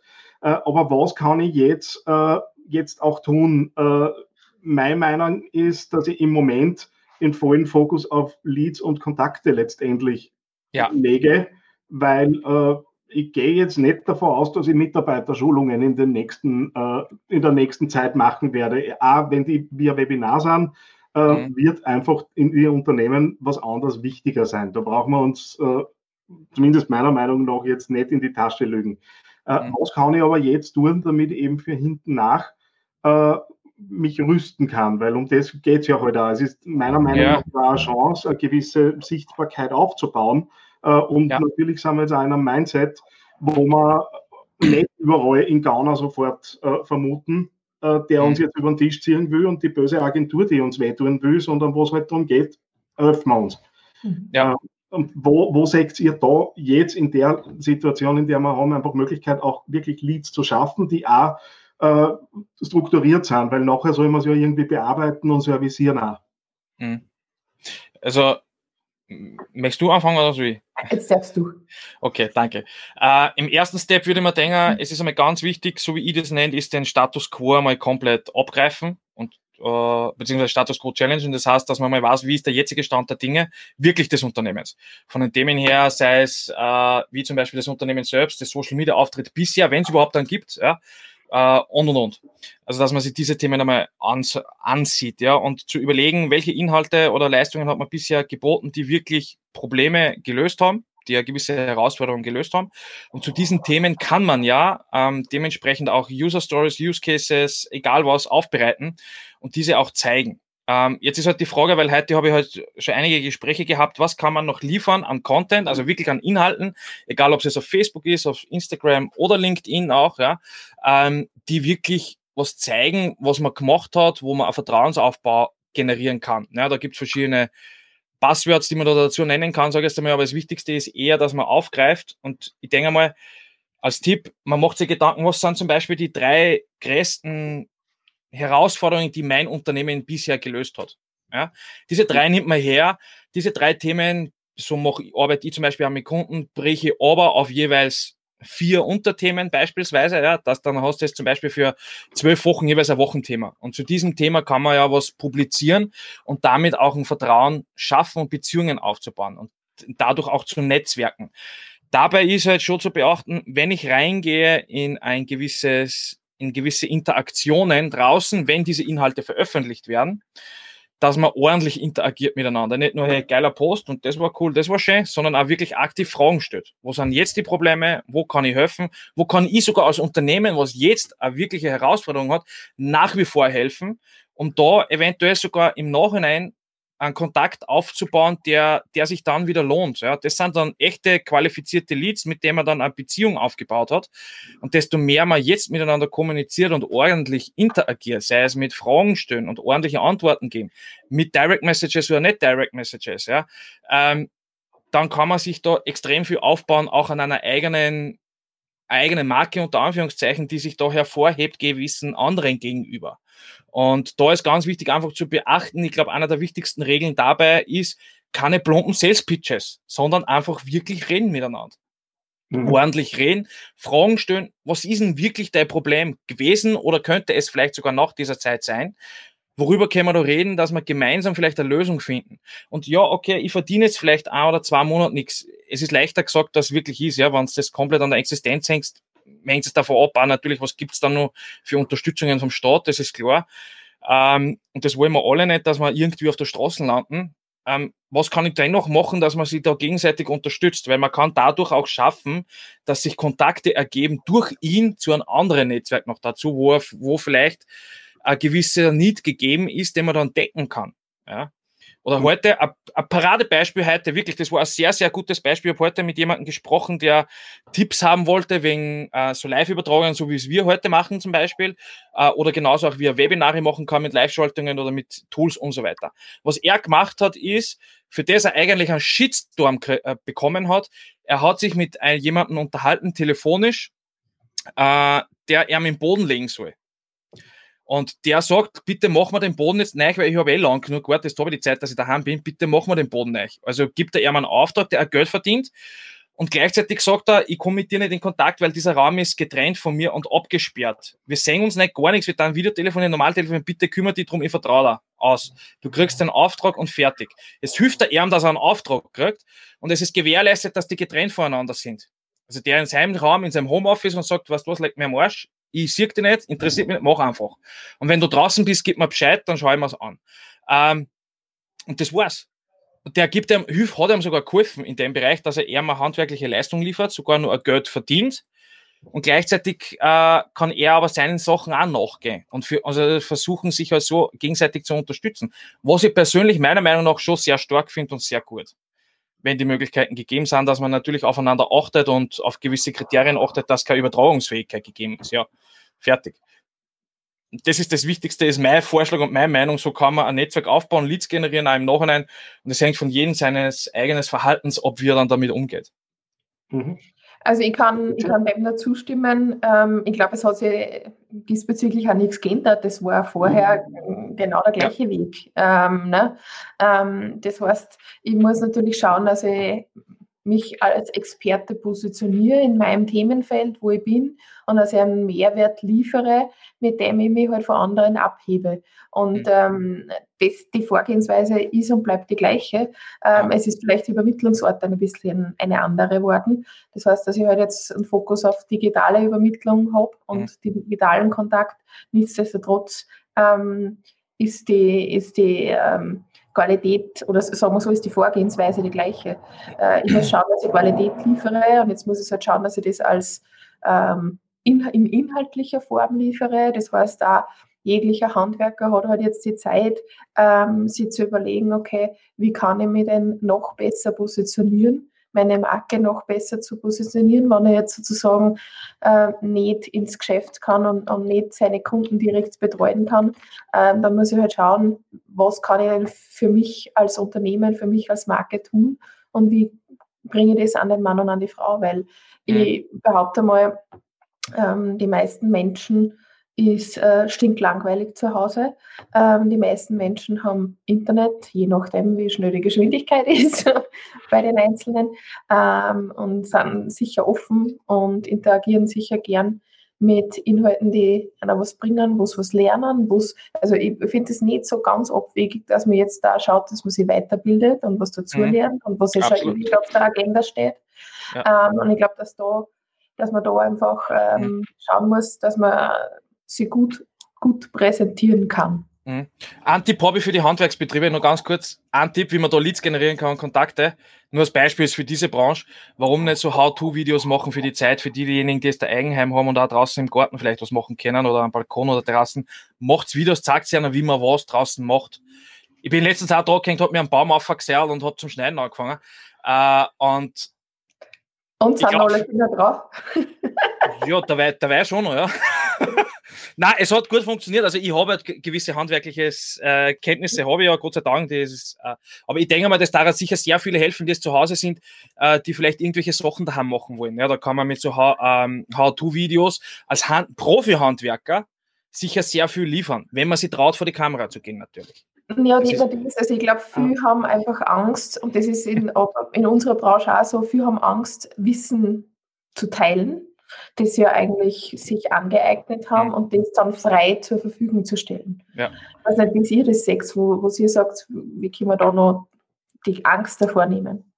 Äh, aber was kann ich jetzt, äh, jetzt auch tun? Äh, meine Meinung ist, dass ich im Moment den vollen Fokus auf Leads und Kontakte letztendlich ja. lege, weil äh, ich gehe jetzt nicht davon aus, dass ich Mitarbeiterschulungen in, den nächsten, äh, in der nächsten Zeit machen werde. Auch wenn die via Webinar sind, äh, mhm. wird einfach in Ihrem Unternehmen was anderes wichtiger sein. Da brauchen wir uns zumindest meiner Meinung nach jetzt nicht in die Tasche lügen. Äh, mhm. Was kann ich aber jetzt tun, damit ich eben für hinten nach äh, mich rüsten kann? Weil um das geht es ja heute auch. Es ist meiner Meinung ja. nach eine Chance, eine gewisse Sichtbarkeit aufzubauen. Äh, und ja. natürlich sind wir jetzt auch in einem Mindset, wo wir nicht überall in Ghana sofort äh, vermuten, äh, der mhm. uns jetzt über den Tisch ziehen will und die böse Agentur, die uns wehtun will, sondern wo es halt darum geht, öffnen wir uns. Mhm. Ja. Und wo, wo seht ihr da jetzt in der Situation, in der wir haben, einfach Möglichkeit, auch wirklich Leads zu schaffen, die auch äh, strukturiert sind, weil nachher soll man es ja irgendwie bearbeiten und servicieren auch. Mhm. Also, möchtest du anfangen oder so? Jetzt darfst du. Okay, danke. Äh, Im ersten Step würde ich mir denken, es ist einmal ganz wichtig, so wie ich das nenne, ist den Status Quo mal komplett abgreifen äh, beziehungsweise Status Quo Challenge. Und das heißt, dass man mal weiß, wie ist der jetzige Stand der Dinge wirklich des Unternehmens. Von den Themen her, sei es äh, wie zum Beispiel das Unternehmen selbst, das Social Media Auftritt bisher, wenn es überhaupt dann gibt, ja, äh, und und und. Also dass man sich diese Themen einmal ans ansieht, ja, und zu überlegen, welche Inhalte oder Leistungen hat man bisher geboten, die wirklich Probleme gelöst haben die ja gewisse Herausforderungen gelöst haben. Und zu diesen Themen kann man ja ähm, dementsprechend auch User Stories, Use Cases, egal was, aufbereiten und diese auch zeigen. Ähm, jetzt ist halt die Frage, weil heute habe ich halt schon einige Gespräche gehabt, was kann man noch liefern an Content, also wirklich an Inhalten, egal ob es jetzt auf Facebook ist, auf Instagram oder LinkedIn auch, ja, ähm, die wirklich was zeigen, was man gemacht hat, wo man einen Vertrauensaufbau generieren kann. Ja, da gibt es verschiedene Passwords, die man da dazu nennen kann, sage ich jetzt einmal, aber das Wichtigste ist eher, dass man aufgreift und ich denke mal, als Tipp, man macht sich Gedanken, was sind zum Beispiel die drei größten Herausforderungen, die mein Unternehmen bisher gelöst hat. Ja? Diese drei nimmt man her, diese drei Themen, so mache, arbeite ich zum Beispiel auch mit Kunden, breche aber auf jeweils vier Unterthemen beispielsweise, ja, das dann hast du jetzt zum Beispiel für zwölf Wochen jeweils ein Wochenthema. Und zu diesem Thema kann man ja was publizieren und damit auch ein Vertrauen schaffen und Beziehungen aufzubauen und dadurch auch zu Netzwerken. Dabei ist halt schon zu beachten, wenn ich reingehe in ein gewisses, in gewisse Interaktionen draußen, wenn diese Inhalte veröffentlicht werden, dass man ordentlich interagiert miteinander. Nicht nur, hey, geiler Post und das war cool, das war schön, sondern auch wirklich aktiv Fragen stellt. Wo sind jetzt die Probleme? Wo kann ich helfen? Wo kann ich sogar als Unternehmen, was jetzt eine wirkliche Herausforderung hat, nach wie vor helfen? Um da eventuell sogar im Nachhinein einen Kontakt aufzubauen, der, der sich dann wieder lohnt. Ja, das sind dann echte qualifizierte Leads, mit denen man dann eine Beziehung aufgebaut hat. Und desto mehr man jetzt miteinander kommuniziert und ordentlich interagiert, sei es mit Fragen stellen und ordentliche Antworten geben, mit Direct Messages oder nicht Direct Messages, ja, ähm, dann kann man sich da extrem viel aufbauen, auch an einer eigenen eigene Marke unter Anführungszeichen, die sich da hervorhebt gewissen anderen gegenüber. Und da ist ganz wichtig einfach zu beachten, ich glaube, einer der wichtigsten Regeln dabei ist, keine plumpen Sales Pitches, sondern einfach wirklich reden miteinander. Mhm. Ordentlich reden, Fragen stellen, was ist denn wirklich dein Problem gewesen oder könnte es vielleicht sogar nach dieser Zeit sein? Worüber können wir da reden, dass wir gemeinsam vielleicht eine Lösung finden? Und ja, okay, ich verdiene jetzt vielleicht ein oder zwei Monate nichts. Es ist leichter gesagt, dass es wirklich ist, ja, wenn du das komplett an der Existenz hängst, hängt es davon ab, auch natürlich, was gibt es da noch für Unterstützungen vom Staat, das ist klar. Ähm, und das wollen wir alle nicht, dass wir irgendwie auf der Straße landen. Ähm, was kann ich dennoch machen, dass man sich da gegenseitig unterstützt? Weil man kann dadurch auch schaffen, dass sich Kontakte ergeben durch ihn zu einem anderen Netzwerk noch dazu, wo, er, wo vielleicht ein gewisser Need gegeben ist, den man dann decken kann. Ja? Oder heute, ein, ein Paradebeispiel heute, wirklich, das war ein sehr, sehr gutes Beispiel. Ich habe heute mit jemandem gesprochen, der Tipps haben wollte wegen äh, so Live-Übertragungen, so wie es wir heute machen zum Beispiel. Äh, oder genauso auch wie er Webinare machen kann mit Live-Schaltungen oder mit Tools und so weiter. Was er gemacht hat, ist, für das er eigentlich einen Shitstorm äh, bekommen hat, er hat sich mit jemandem unterhalten, telefonisch, äh, der er mit dem Boden legen soll. Und der sagt, bitte mach mal den Boden jetzt neu, weil ich habe eh lang genug gewartet, jetzt habe ich die Zeit, dass ich daheim bin, bitte mach mal den Boden neu. Also gibt er ihm einen Auftrag, der er Geld verdient. Und gleichzeitig sagt er, ich komme mit dir nicht in Kontakt, weil dieser Raum ist getrennt von mir und abgesperrt. Wir sehen uns nicht gar nichts, wir dann Videotelefon, Normaltelefon, bitte kümmere dich drum, ich vertraue da aus. Du kriegst den Auftrag und fertig. Jetzt hilft er ihm, dass er einen Auftrag kriegt und es ist gewährleistet, dass die getrennt voneinander sind. Also der in seinem Raum, in seinem Homeoffice und sagt, was, was, leg mir am Arsch, ich sehe dich nicht, interessiert mich nicht, mach einfach. Und wenn du draußen bist, gib mir Bescheid, dann schaue ich mir es an. Ähm, und das war's. Der gibt ihm, hat ihm sogar geholfen in dem Bereich, dass er eher mal handwerkliche Leistung liefert, sogar nur ein Geld verdient. Und gleichzeitig äh, kann er aber seinen Sachen auch nachgehen und für, also versuchen, sich also gegenseitig zu unterstützen. Was ich persönlich meiner Meinung nach schon sehr stark finde und sehr gut wenn die Möglichkeiten gegeben sind, dass man natürlich aufeinander achtet und auf gewisse Kriterien achtet, dass keine Übertragungsfähigkeit gegeben ist. Ja, fertig. Das ist das Wichtigste, ist mein Vorschlag und meine Meinung. So kann man ein Netzwerk aufbauen, Leads generieren auch im Nachhinein. Und es hängt von jedem seines eigenen Verhaltens ab, wie er dann damit umgeht. Mhm. Also ich kann, ich kann dem nur zustimmen. Ähm, ich glaube, es hat sich diesbezüglich auch nichts geändert. Das war vorher mhm. genau der gleiche. Weg. Ähm, ne? ähm, das heißt, ich muss natürlich schauen, dass ich mich als Experte positioniere in meinem Themenfeld, wo ich bin und ich einen Mehrwert liefere, mit dem ich mich halt von anderen abhebe. Und mhm. ähm, das, die Vorgehensweise ist und bleibt die gleiche. Ähm, es ist vielleicht die Übermittlungsort ein bisschen eine andere geworden. Das heißt, dass ich halt jetzt einen Fokus auf digitale Übermittlung habe und mhm. den digitalen Kontakt. Nichtsdestotrotz ähm, ist die, ist die ähm, Qualität oder sagen wir so, ist die Vorgehensweise die gleiche. Äh, ich muss schauen, dass ich Qualität liefere und jetzt muss ich halt schauen, dass ich das als ähm, in, in inhaltlicher Form liefere. Das heißt, da jeglicher Handwerker hat halt jetzt die Zeit, ähm, sich zu überlegen, okay, wie kann ich mich denn noch besser positionieren? Meine Marke noch besser zu positionieren, wenn er jetzt sozusagen äh, nicht ins Geschäft kann und, und, nicht seine Kunden direkt betreuen kann, äh, dann muss ich halt schauen, was kann ich denn für mich als Unternehmen, für mich als Marke tun und wie bringe ich das an den Mann und an die Frau, weil ich behaupte mal, ähm, die meisten Menschen ist äh, stinklangweilig zu Hause. Ähm, die meisten Menschen haben Internet, je nachdem, wie schnell die Geschwindigkeit [LAUGHS] ist bei den Einzelnen, ähm, und sind sicher offen und interagieren sicher gern mit Inhalten, die einer was bringen, wo sie was lernen, wo's, also ich finde es nicht so ganz abwegig, dass man jetzt da schaut, dass man sich weiterbildet und was dazu mhm. lernt und was ja schon ewig auf der Agenda steht. Ja. Ähm, und ich glaube, dass da dass man da einfach ähm, mhm. schauen muss, dass man sie gut, gut präsentieren kann. Mhm. Ein Tipp habe ich für die Handwerksbetriebe, nur ganz kurz. Ein Tipp, wie man da Leads generieren kann, Kontakte. Nur als Beispiel ist für diese Branche, warum nicht so How-To-Videos machen für die Zeit, für diejenigen, die jetzt der Eigenheim haben und auch draußen im Garten vielleicht was machen können oder am Balkon oder Terrassen. Macht's Videos, zeigt ihnen, wie man was draußen macht. Ich bin letztens auch da gehängt, habe mir einen Baum aufgeserlt und habe zum Schneiden angefangen. Äh, und und sind glaub, alle Kinder drauf? ja, da war, da war schon noch, ja. Nein, es hat gut funktioniert. Also ich habe halt gewisse handwerkliche äh, Kenntnisse, habe ich ja, Gott sei Dank. Das äh, aber ich denke mal, dass daran sicher sehr viele helfen, die jetzt zu Hause sind, äh, die vielleicht irgendwelche Sachen daheim machen wollen. Ja, da kann man mit so ähm, How-To-Videos als Hand Profi-Handwerker sicher sehr viel liefern, wenn man sich traut, vor die Kamera zu gehen, natürlich. Ja, das. Also ich glaube, viele ah. haben einfach Angst, und das ist in, in unserer Branche auch so, viele haben Angst, Wissen zu teilen das ja eigentlich sich angeeignet haben mhm. und das dann frei zur Verfügung zu stellen. Ja. Also nicht, wie ihr das seht, wo, wo ihr sagt, wie können wir da noch die Angst davor nehmen?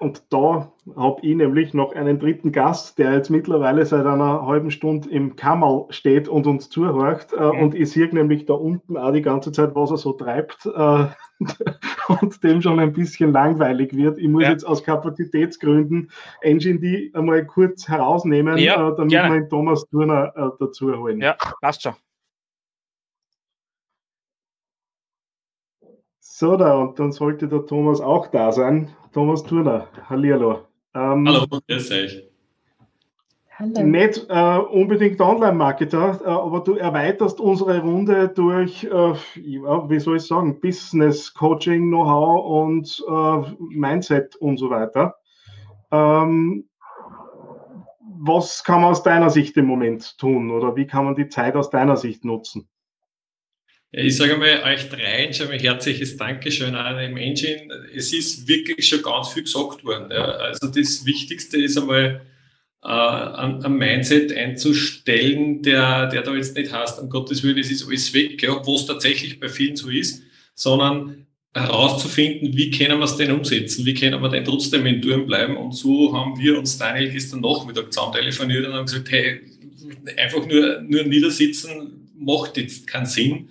Und da habe ich nämlich noch einen dritten Gast, der jetzt mittlerweile seit einer halben Stunde im Kammerl steht und uns zuhört. Äh, mhm. Und ich sehe nämlich da unten auch die ganze Zeit, was er so treibt. Äh, [LAUGHS] und dem schon ein bisschen langweilig wird. Ich muss ja. jetzt aus Kapazitätsgründen Engine die einmal kurz herausnehmen, ja, äh, damit gerne. wir Thomas Turner dazu holen. Ja, passt schon. So, da, und dann sollte der Thomas auch da sein. Thomas Turner, hallihallo. Ähm, Hallo, grüß euch. Hallo. Nicht äh, unbedingt Online-Marketer, äh, aber du erweiterst unsere Runde durch, äh, wie soll ich sagen, Business, Coaching, Know-how und äh, Mindset und so weiter. Ähm, was kann man aus deiner Sicht im Moment tun oder wie kann man die Zeit aus deiner Sicht nutzen? Ich sage mal euch dreien schon ein herzliches Dankeschön an dem Engine. Es ist wirklich schon ganz viel gesagt worden. Ja. Also das Wichtigste ist einmal äh, ein, ein Mindset einzustellen, der, der da jetzt nicht heißt, um Gottes Willen, es ist alles weg, ja, wo es tatsächlich bei vielen so ist, sondern herauszufinden, wie können wir es denn umsetzen, wie können wir denn trotzdem in Touren bleiben. Und so haben wir uns Daniel gestern Nachmittag zusammen telefoniert und haben gesagt, hey, einfach nur, nur niedersitzen macht jetzt keinen Sinn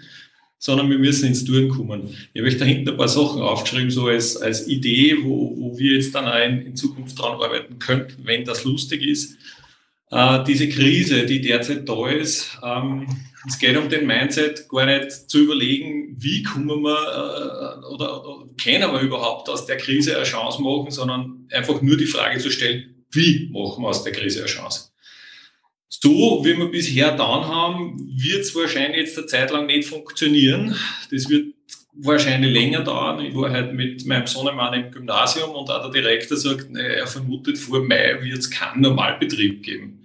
sondern wir müssen ins Touren kommen. Ich habe euch da hinten ein paar Sachen aufgeschrieben, so als, als Idee, wo, wo wir jetzt dann auch in, in Zukunft dran arbeiten könnten, wenn das lustig ist. Äh, diese Krise, die derzeit da ist, ähm, es geht um den Mindset, gar nicht zu überlegen, wie kommen wir äh, oder, oder können wir überhaupt aus der Krise eine Chance machen, sondern einfach nur die Frage zu stellen, wie machen wir aus der Krise eine Chance? So wie wir bisher dann haben, wird es wahrscheinlich jetzt eine Zeit lang nicht funktionieren. Das wird wahrscheinlich länger dauern. Ich war halt mit meinem Sohnemann im Gymnasium und auch der Direktor sagt, er vermutet vor Mai wird es keinen Normalbetrieb geben.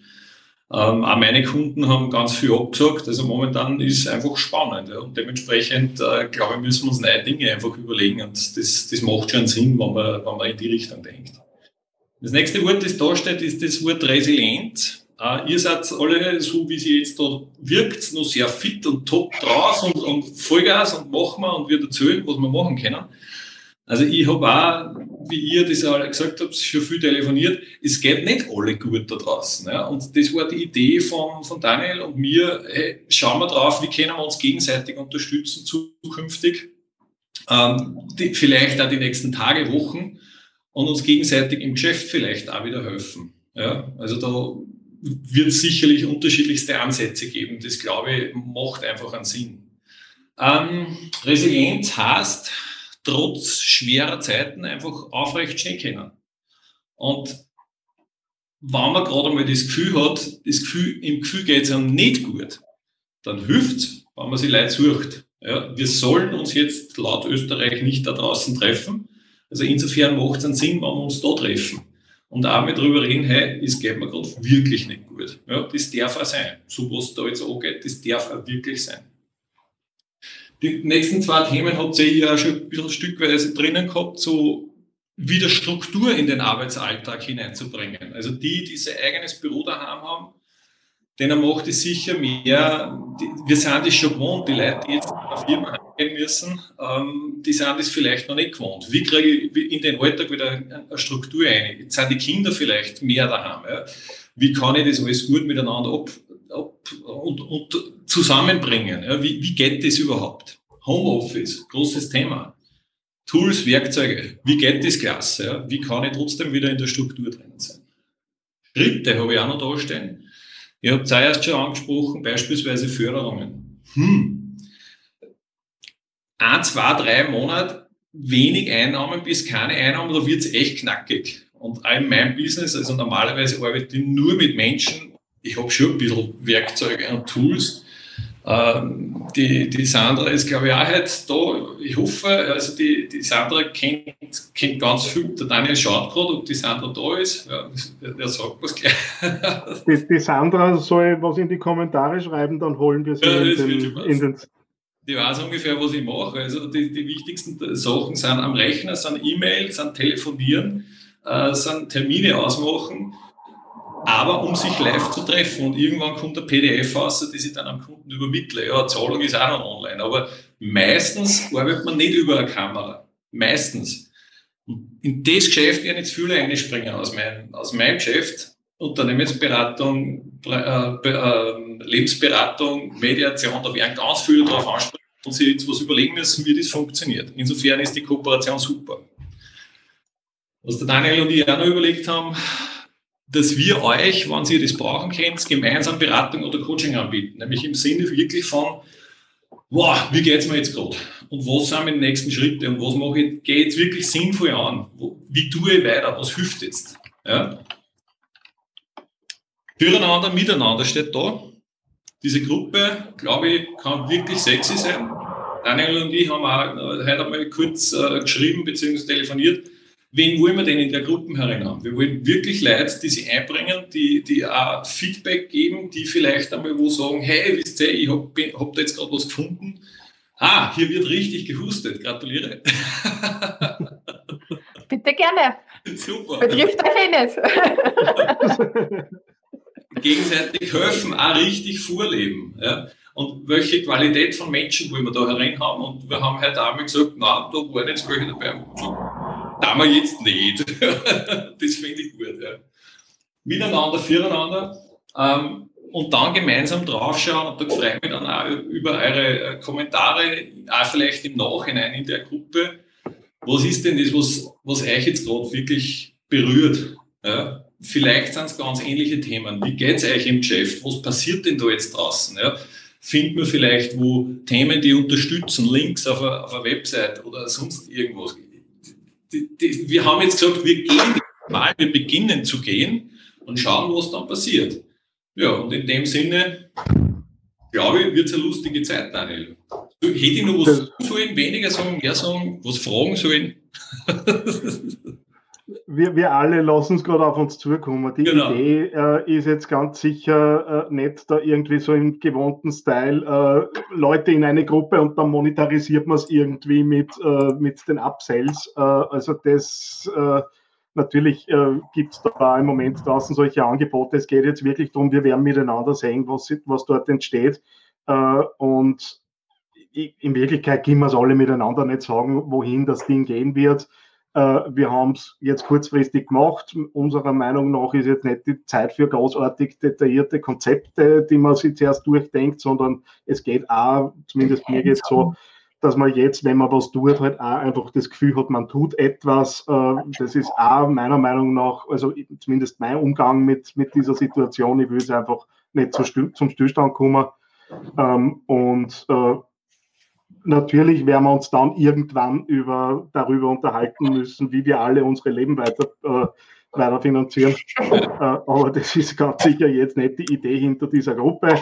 Ähm, auch meine Kunden haben ganz viel abgesagt. Also momentan ist es einfach spannend. Ja. Und dementsprechend, äh, glaube ich, müssen wir uns neue Dinge einfach überlegen. Und das, das macht schon Sinn, wenn man, wenn man in die Richtung denkt. Das nächste Wort, das da steht, ist das Wort resilient. Uh, ihr seid alle, so wie sie jetzt da wirkt, noch sehr fit und top draus und, und Vollgas und machen wir und wir erzählen, was wir machen können. Also ich habe auch, wie ihr das alle gesagt habt, schon viel telefoniert, es geht nicht alle gut da draußen. Ja? Und das war die Idee von, von Daniel und mir, hey, schauen wir drauf, wie können wir uns gegenseitig unterstützen zukünftig, ähm, die, vielleicht auch die nächsten Tage, Wochen und uns gegenseitig im Geschäft vielleicht auch wieder helfen. Ja? Also da wird sicherlich unterschiedlichste Ansätze geben. Das, glaube ich, macht einfach einen Sinn. Ähm, Resilienz heißt, trotz schwerer Zeiten einfach aufrecht stehen können. Und wenn man gerade mal das Gefühl hat, das Gefühl, im Gefühl geht es einem nicht gut, dann hilft es, wenn man sich Leute sucht. Ja, wir sollen uns jetzt laut Österreich nicht da draußen treffen. Also insofern macht es einen Sinn, wenn wir uns da treffen. Und auch mal drüber reden, hey, es geht mir gerade wirklich nicht gut. Ja, das darf auch sein. So was da jetzt angeht, das darf auch wirklich sein. Die nächsten zwei Themen habt ihr ja schon ein bisschen stückweise drinnen gehabt, so wieder Struktur in den Arbeitsalltag hineinzubringen. Also die, die sein eigenes Büro daheim haben, denen macht es sicher mehr, wir sind das schon gewohnt, die Leute, die jetzt in der Firma gehen müssen, ähm, die sind das vielleicht noch nicht gewohnt. Wie kriege ich in den Alltag wieder eine Struktur ein? Jetzt sind die Kinder vielleicht mehr daheim. Ja? Wie kann ich das alles gut miteinander ab, ab und, und zusammenbringen. Ja, wie, wie geht das überhaupt? Homeoffice, großes Thema. Tools, Werkzeuge, wie geht das klasse? Ja? Wie kann ich trotzdem wieder in der Struktur drin sein? Schritte habe ich auch noch da stehen. Ihr habt zuerst schon angesprochen, beispielsweise Förderungen. Hm. Ein, zwei, drei Monate wenig Einnahmen bis keine Einnahmen, da wird es echt knackig. Und auch in meinem Business, also normalerweise arbeite ich nur mit Menschen, ich habe schon ein bisschen Werkzeuge und Tools, die, die Sandra ist, glaube ich, auch heute da. Ich hoffe, also die, die Sandra kennt, kennt ganz viel. Der Daniel schaut gerade, ob die Sandra da ist. Ja, der sagt was gleich. [LAUGHS] Die, die, Sandra soll was in die Kommentare schreiben, dann holen wir sie ja, in, den, in den die weiß ungefähr, was ich mache. Also die, die wichtigsten Sachen sind am Rechner, sind E-Mail, sind Telefonieren, äh, sind Termine ausmachen aber um sich live zu treffen. Und irgendwann kommt der PDF raus, das ich dann am Kunden übermittle. Ja, Zahlung ist auch noch online, aber meistens arbeitet man nicht über eine Kamera. Meistens. in das Geschäft werden jetzt viele einspringen aus meinem, aus meinem Geschäft. Unternehmensberatung, äh, äh, Lebensberatung, Mediation, da werden ganz viele drauf ansprechen und sich jetzt was überlegen müssen, wie das funktioniert. Insofern ist die Kooperation super. Was der Daniel und ich auch noch überlegt haben, dass wir euch, wenn ihr das brauchen könnt, gemeinsam Beratung oder Coaching anbieten. Nämlich im Sinne wirklich von, wow, wie geht es mir jetzt gerade? Und was sind meine nächsten Schritte? Und was mache ich, gehe jetzt wirklich sinnvoll an? Wie tue ich weiter? Was hilft jetzt? Ja? Füreinander, miteinander steht da. Diese Gruppe, glaube ich, kann wirklich sexy sein. Daniel und ich haben auch heute einmal kurz äh, geschrieben bzw. telefoniert wen wollen wir denn in der Gruppe herein Wir wollen wirklich Leute, die sich einbringen, die, die auch Feedback geben, die vielleicht einmal wo sagen, hey, wisst ihr, ich habe hab da jetzt gerade was gefunden. Ah, hier wird richtig gehustet. Gratuliere. [LAUGHS] Bitte gerne. Super. Betrifft euch eh nicht. [LAUGHS] Gegenseitig helfen, auch richtig vorleben. Ja. Und welche Qualität von Menschen wollen wir da herein haben? Und wir haben heute einmal gesagt, na, da waren jetzt welche dabei. Nein, wir jetzt nicht. [LAUGHS] das finde ich gut. Ja. Miteinander, füreinander. Ähm, und dann gemeinsam draufschauen. Und da freue ich mich dann auch über eure äh, Kommentare, auch vielleicht im Nachhinein in der Gruppe. Was ist denn das, was, was euch jetzt gerade wirklich berührt? Ja? Vielleicht sind es ganz ähnliche Themen. Wie geht es euch im Geschäft? Was passiert denn da jetzt draußen? Ja? Finden wir vielleicht wo Themen, die unterstützen, Links auf einer, Website oder sonst irgendwas? Die, die, wir haben jetzt gesagt, wir gehen mal, wir beginnen zu gehen und schauen, was dann passiert. Ja, und in dem Sinne, glaube ich, wird es eine lustige Zeit, Daniel. Hätte ich noch was sagen sollen, weniger sagen, mehr sagen, was fragen sollen? [LAUGHS] wir, wir alle lassen es gerade auf uns zukommen. Die genau. Idee äh, ist jetzt ganz sicher äh, nicht da irgendwie so im gewohnten Style äh, Leute in eine Gruppe und dann monetarisiert man es irgendwie mit, äh, mit den Upsells. Äh, also das äh, natürlich gibt es da im Moment draußen solche Angebote. Es geht jetzt wirklich darum, wir werden miteinander sehen, was, was dort entsteht. und in Wirklichkeit können wir es alle miteinander nicht sagen, wohin das Ding gehen wird. Äh, wir haben es jetzt kurzfristig gemacht. Unserer Meinung nach ist jetzt nicht die Zeit für großartig detaillierte Konzepte, die man sich zuerst durchdenkt, sondern es geht auch, zumindest mir geht es so, dass man jetzt, wenn man was tut, halt auch einfach das Gefühl hat, man tut etwas. Äh, das ist auch meiner Meinung nach, also zumindest mein Umgang mit, mit dieser Situation. Ich will es einfach nicht zum Stillstand kommen. Ähm, und äh, natürlich werden wir uns dann irgendwann über, darüber unterhalten müssen, wie wir alle unsere Leben weiter, äh, weiter finanzieren. äh, aber das ist ganz sicher jetzt nicht die Idee hinter dieser Gruppe.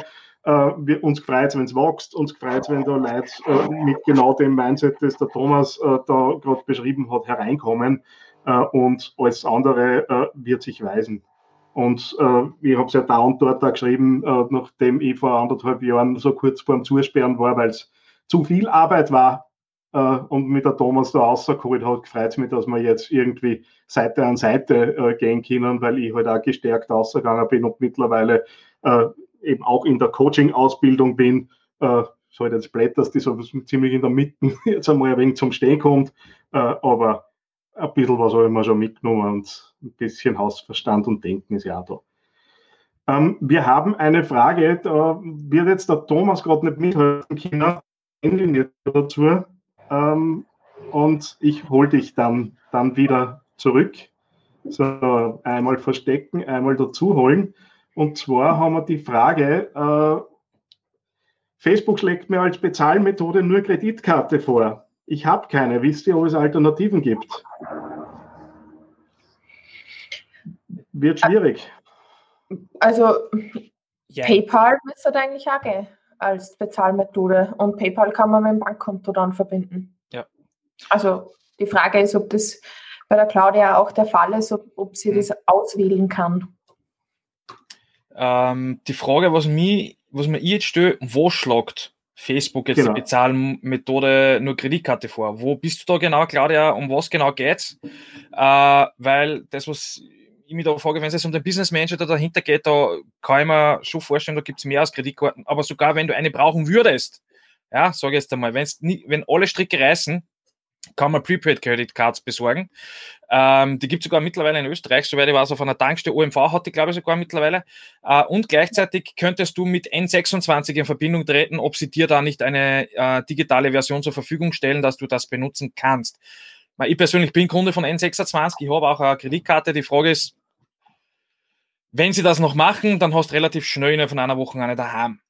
Äh, wir, uns freut wenn es wächst, uns freut wenn da Leute äh, mit genau dem Mindset, das der Thomas äh, da gerade beschrieben hat, hereinkommen. Äh, und alles andere wird sich weisen. Und ich habe es ja da und dort auch geschrieben, nachdem ich vor anderthalb Jahren so kurz vor dem Zusperren war, weil es zu viel Arbeit war äh, und mit der Thomas da rausgeholt hat, freut es mich, dass wir jetzt irgendwie Seite an Seite äh, gehen können, weil ich halt auch gestärkt ausgegangen bin und mittlerweile äh, eben auch in der Coaching-Ausbildung bin. Äh, so halt jetzt dass die so ziemlich in der Mitte [LAUGHS] jetzt einmal ein wenig zum Stehen kommt, äh, aber ein bisschen was habe ich mir schon mitgenommen und ein bisschen Hausverstand und Denken ist ja auch da. Ähm, wir haben eine Frage, da wird jetzt der Thomas gerade nicht mithelfen können. Linie dazu ähm, und ich hole dich dann, dann wieder zurück. So, einmal verstecken, einmal dazu holen. Und zwar haben wir die Frage, äh, Facebook schlägt mir als Bezahlmethode nur Kreditkarte vor. Ich habe keine. Wisst ihr, ob es Alternativen gibt? Wird schwierig. Also ja. PayPal müsste eigentlich auch gehen als Bezahlmethode und PayPal kann man mit dem Bankkonto dann verbinden. Ja. Also die Frage ist, ob das bei der Claudia auch der Fall ist, ob, ob sie das auswählen kann. Ähm, die Frage, was, mich, was mir jetzt stelle, wo schlagt Facebook jetzt genau. die Bezahlmethode nur Kreditkarte vor? Wo bist du da genau, Claudia? Um was genau geht's? Äh, weil das, was ich mich da frage, wenn es um den Business Manager da dahinter geht, da kann ich mir schon vorstellen, da gibt es mehr als Kreditkarten. Aber sogar wenn du eine brauchen würdest, ja, sage ich jetzt einmal, wenn's nie, wenn alle Stricke reißen, kann man Prepaid Credit Cards besorgen. Ähm, die gibt es sogar mittlerweile in Österreich, soweit ich weiß, auf einer Tankstelle. OMV hat die, glaube ich, sogar mittlerweile. Äh, und gleichzeitig könntest du mit N26 in Verbindung treten, ob sie dir da nicht eine äh, digitale Version zur Verfügung stellen, dass du das benutzen kannst. Ich persönlich bin Kunde von N26, ich habe auch eine Kreditkarte. Die Frage ist, wenn sie das noch machen, dann hast du relativ schnell innerhalb von einer Woche eine daheim.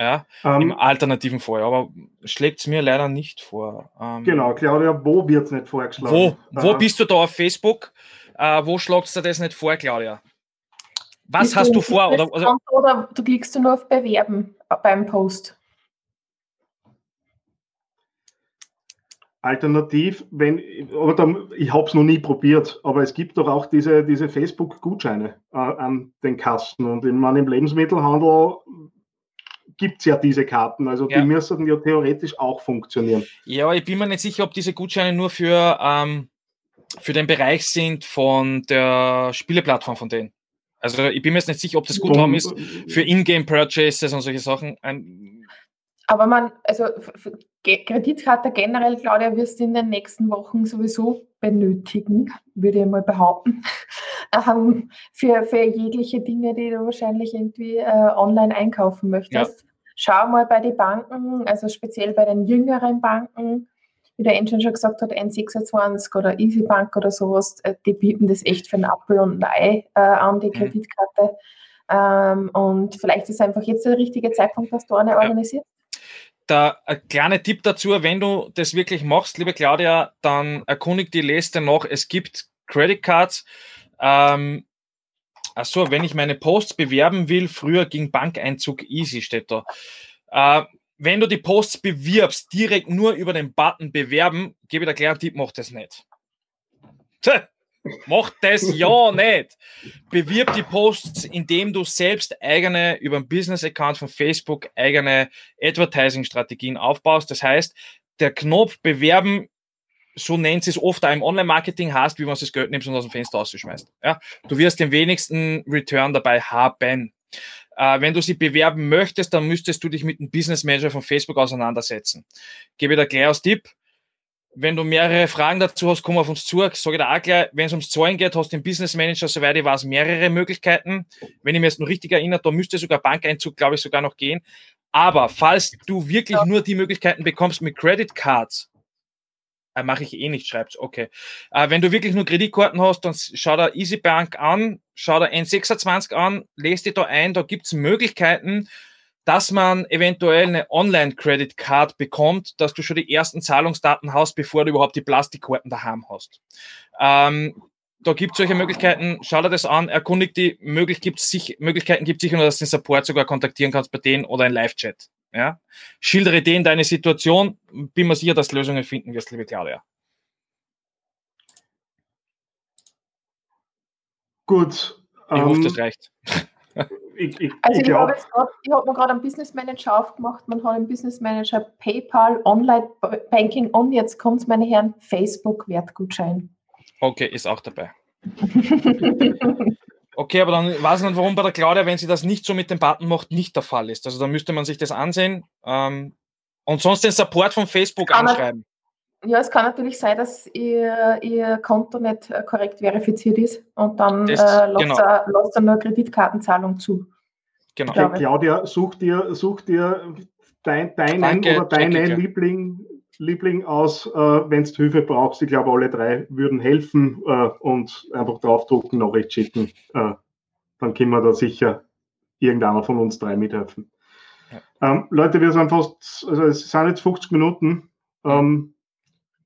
Ja, um, im ähm, alternativen Fall. Aber schlägt es mir leider nicht vor. Ähm, genau, Claudia, wo wird es nicht vorgeschlagen? Wo, wo uh, bist du da auf Facebook? Uh, wo schlagst du das nicht vor, Claudia? Was hast du, vor? Oder, also, oder du klickst du nur auf Bewerben beim Post? Alternativ, wenn, oder ich habe es noch nie probiert, aber es gibt doch auch diese, diese Facebook-Gutscheine äh, an den Kassen. Und in meinem Lebensmittelhandel gibt es ja diese Karten. Also ja. die müssten ja theoretisch auch funktionieren. Ja, ich bin mir nicht sicher, ob diese Gutscheine nur für, ähm, für den Bereich sind von der Spieleplattform von denen. Also ich bin mir jetzt nicht sicher, ob das Guthaben ist für Ingame-Purchases und solche Sachen. Ein, aber man, also Kreditkarte generell, Claudia, wirst du in den nächsten Wochen sowieso benötigen, würde ich mal behaupten. [LAUGHS] ähm, für, für jegliche Dinge, die du wahrscheinlich irgendwie äh, online einkaufen möchtest. Ja. Schau mal bei den Banken, also speziell bei den jüngeren Banken, wie der Engine schon gesagt hat, N26 oder EasyBank oder sowas, äh, die bieten das echt für einen Apfel und ein Ei äh, an, die mhm. Kreditkarte. Ähm, und vielleicht ist einfach jetzt der richtige Zeitpunkt, dass du eine ja. organisierst der ein kleiner Tipp dazu, wenn du das wirklich machst, liebe Claudia, dann erkundig die Liste noch. Es gibt Credit Cards. Ähm, achso, wenn ich meine Posts bewerben will, früher ging Bankeinzug easy, steht da. Äh, wenn du die Posts bewirbst, direkt nur über den Button bewerben, gebe ich dir einen Tipp, mach das nicht. Tja, mach das ja nicht. Bewirb die Posts, indem du selbst eigene, über einen Business-Account von Facebook, eigene Advertising-Strategien aufbaust. Das heißt, der Knopf bewerben so nennt es oft auch im Online-Marketing, heißt, wie man das Geld nimmt und aus dem Fenster rausschmeißt. Ja? Du wirst den wenigsten Return dabei haben. Äh, wenn du sie bewerben möchtest, dann müsstest du dich mit dem Business Manager von Facebook auseinandersetzen. Gebe dir gleich als Tipp. Wenn du mehrere Fragen dazu hast, komm auf uns zu. Sage dir auch gleich, wenn es ums Zahlen geht, hast du den Business Manager, soweit ich weiß, mehrere Möglichkeiten. Wenn ich mir jetzt noch richtig erinnere, da müsste sogar Bankeinzug, glaube ich, sogar noch gehen. Aber falls du wirklich ja. nur die Möglichkeiten bekommst mit Credit Cards, äh, mache ich eh nicht, schreibst, okay. Äh, wenn du wirklich nur Kreditkarten hast, dann schau da EasyBank an, schau da N26 an, lest dich da ein, da gibt es Möglichkeiten, dass man eventuell eine Online-Credit Card bekommt, dass du schon die ersten Zahlungsdaten hast, bevor du überhaupt die Plastikkarten daheim hast. Ähm, da gibt es solche Möglichkeiten, schau dir das an, erkundig die möglich gibt's sich, Möglichkeiten gibt sicher nur, dass du den Support sogar kontaktieren kannst bei denen oder in Live-Chat. Ja? Schildere denen deine Situation, bin mir sicher, dass du Lösungen finden wirst, liebe Claudia. Gut. Ich ähm, hoffe, das reicht. Ich, ich, also ich, ich habe hab mir gerade einen Business Manager aufgemacht, man hat einen Business Manager PayPal, Online Banking und jetzt kommt es, meine Herren, Facebook Wertgutschein. Okay, ist auch dabei. Okay, aber dann weiß ich nicht, warum bei der Claudia, wenn sie das nicht so mit dem Button macht, nicht der Fall ist. Also da müsste man sich das ansehen ähm, und sonst den Support von Facebook anschreiben. Ja, es kann natürlich sein, dass ihr, ihr Konto nicht äh, korrekt verifiziert ist und dann das, äh, lasst, genau. er, lasst er nur Kreditkartenzahlung zu. Genau. Okay, Claudia, such dir, such dir dein, deinen Danke, oder deinen Liebling, Liebling aus, äh, wenn du Hilfe brauchst. Ich glaube, alle drei würden helfen äh, und einfach draufdrucken, Nachricht schicken. Äh, dann können wir da sicher irgendeiner von uns drei mithelfen. Ja. Ähm, Leute, wir sind fast, also es sind jetzt 50 Minuten. Ähm,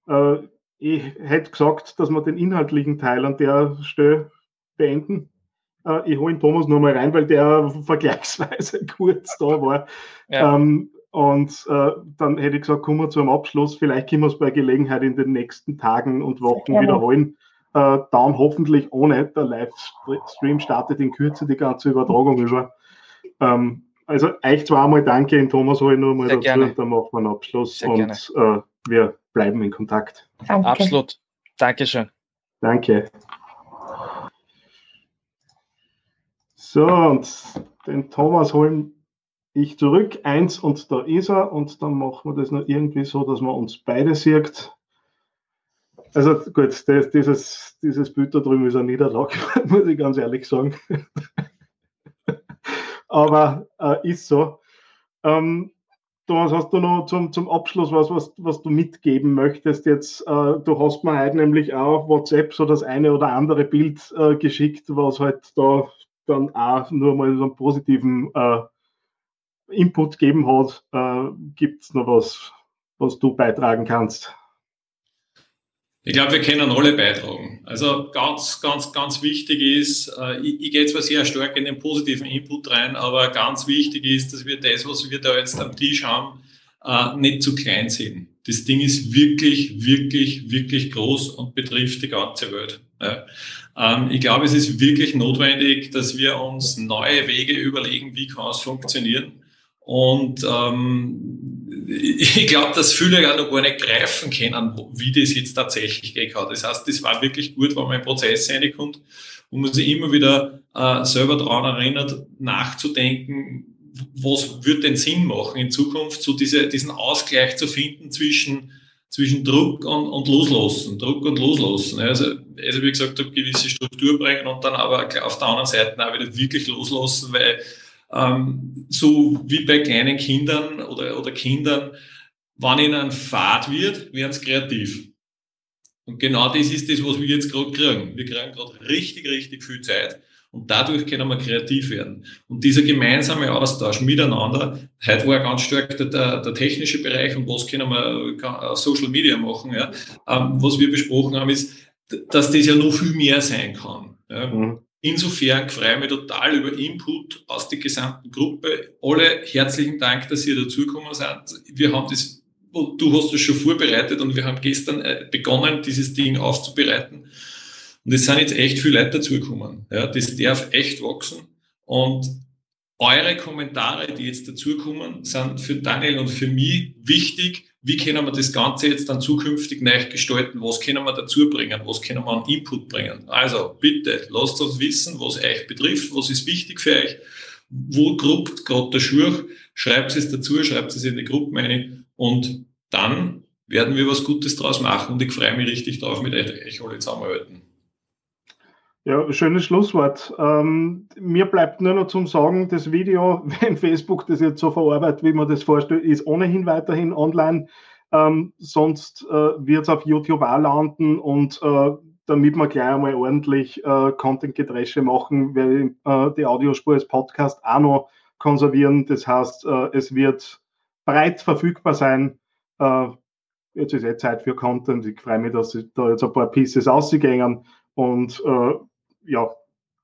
äh, ich hätte gesagt, dass wir den inhaltlichen Teil an der Stelle beenden. Äh, ich hole den Thomas nur mal rein, weil der vergleichsweise [LAUGHS] kurz da war. Ja. Ähm, und äh, dann hätte ich gesagt, kommen wir zu einem Abschluss. Vielleicht können wir es bei Gelegenheit in den nächsten Tagen und Wochen ja. wiederholen. Äh, dann hoffentlich ohne. Der Livestream startet in Kürze die ganze Übertragung über. Ähm, also euch zweimal danke, in Thomas hole ich nur mal Sehr dazu gerne. und dann machen wir einen Abschluss Sehr und äh, wir bleiben in Kontakt. Danke. Absolut. Dankeschön. Danke. So, und den Thomas holen ich zurück, eins und da ist er und dann machen wir das noch irgendwie so, dass man uns beide sieht. Also gut, das, dieses, dieses Bild da drüben ist ein Niederlag, [LAUGHS] muss ich ganz ehrlich sagen. [LAUGHS] Aber äh, ist so. Ähm, Thomas, hast du noch zum, zum Abschluss was, was, was du mitgeben möchtest? Jetzt, äh, du hast mir heute nämlich auch WhatsApp so das eine oder andere Bild äh, geschickt, was halt da dann auch nur mal so einen positiven äh, Input geben hat, äh, gibt es noch was, was du beitragen kannst? Ich glaube, wir können alle beitragen. Also ganz, ganz, ganz wichtig ist, äh, ich, ich gehe zwar sehr stark in den positiven Input rein, aber ganz wichtig ist, dass wir das, was wir da jetzt am Tisch haben, äh, nicht zu klein sehen. Das Ding ist wirklich, wirklich, wirklich groß und betrifft die ganze Welt. Ähm, ich glaube, es ist wirklich notwendig, dass wir uns neue Wege überlegen, wie kann es funktionieren. Und ähm, ich glaube, dass viele ja noch gar nicht greifen können, wie das jetzt tatsächlich geht. Das heißt, das war wirklich gut, wenn man in Prozess reinkommt und man sich immer wieder äh, selber daran erinnert, nachzudenken, was wird denn Sinn machen in Zukunft, so diese, diesen Ausgleich zu finden zwischen, zwischen Druck und, und Loslassen, Druck und Loslassen. Also, also wie gesagt, gewisse Struktur bringen und dann aber auf der anderen Seite auch wieder wirklich loslassen, weil ähm, so wie bei kleinen Kindern oder, oder Kindern, wann ihnen Fahrt wird, werden sie kreativ. Und genau das ist das, was wir jetzt gerade kriegen. Wir kriegen gerade richtig, richtig viel Zeit. Und dadurch können wir kreativ werden. Und dieser gemeinsame Austausch miteinander, heute war ganz stark der, der, der technische Bereich und was können wir kann, Social Media machen. Ja. Ähm, was wir besprochen haben, ist, dass das ja noch viel mehr sein kann. Ja. Mhm. Insofern freue ich mich total über Input aus der gesamten Gruppe. Alle herzlichen Dank, dass ihr dazugekommen seid. Wir haben das, du hast das schon vorbereitet und wir haben gestern äh, begonnen, dieses Ding aufzubereiten. Und es sind jetzt echt viele Leute dazugekommen. Ja, das darf echt wachsen. Und eure Kommentare, die jetzt dazukommen, sind für Daniel und für mich wichtig. Wie können wir das Ganze jetzt dann zukünftig neu gestalten? Was können wir dazu bringen? Was können wir an Input bringen? Also bitte, lasst uns wissen, was euch betrifft, was ist wichtig für euch, wo gruppt gerade der Schuh, schreibt es dazu, schreibt es in die Gruppe rein und dann werden wir was Gutes draus machen und ich freue mich richtig drauf, mit euch alle zusammenarbeiten. Ja, schönes Schlusswort. Ähm, mir bleibt nur noch zum Sagen, das Video, [LAUGHS] wenn Facebook das jetzt so verarbeitet, wie man das vorstellt, ist ohnehin weiterhin online. Ähm, sonst äh, wird es auf YouTube auch landen und äh, damit wir gleich einmal ordentlich äh, Content-Gedresche machen, werde ich äh, die Audiospur als Podcast auch noch konservieren. Das heißt, äh, es wird breit verfügbar sein. Äh, jetzt ist eh Zeit für Content. Ich freue mich, dass da jetzt ein paar Pieces ausgegangen und ja,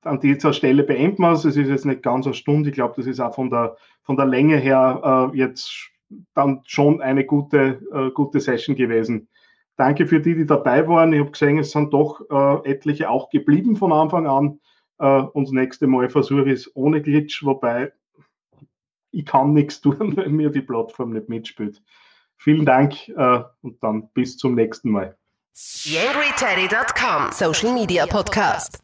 an dieser Stelle beenden wir es. Es ist jetzt nicht ganz eine Stunde. Ich glaube, das ist auch von der, von der Länge her äh, jetzt dann schon eine gute, äh, gute Session gewesen. Danke für die, die dabei waren. Ich habe gesehen, es sind doch äh, etliche auch geblieben von Anfang an. Äh, und das nächste Mal versuche ich es ohne Glitch, wobei ich kann nichts tun, [LAUGHS] wenn mir die Plattform nicht mitspielt. Vielen Dank äh, und dann bis zum nächsten Mal. Social Media Podcast.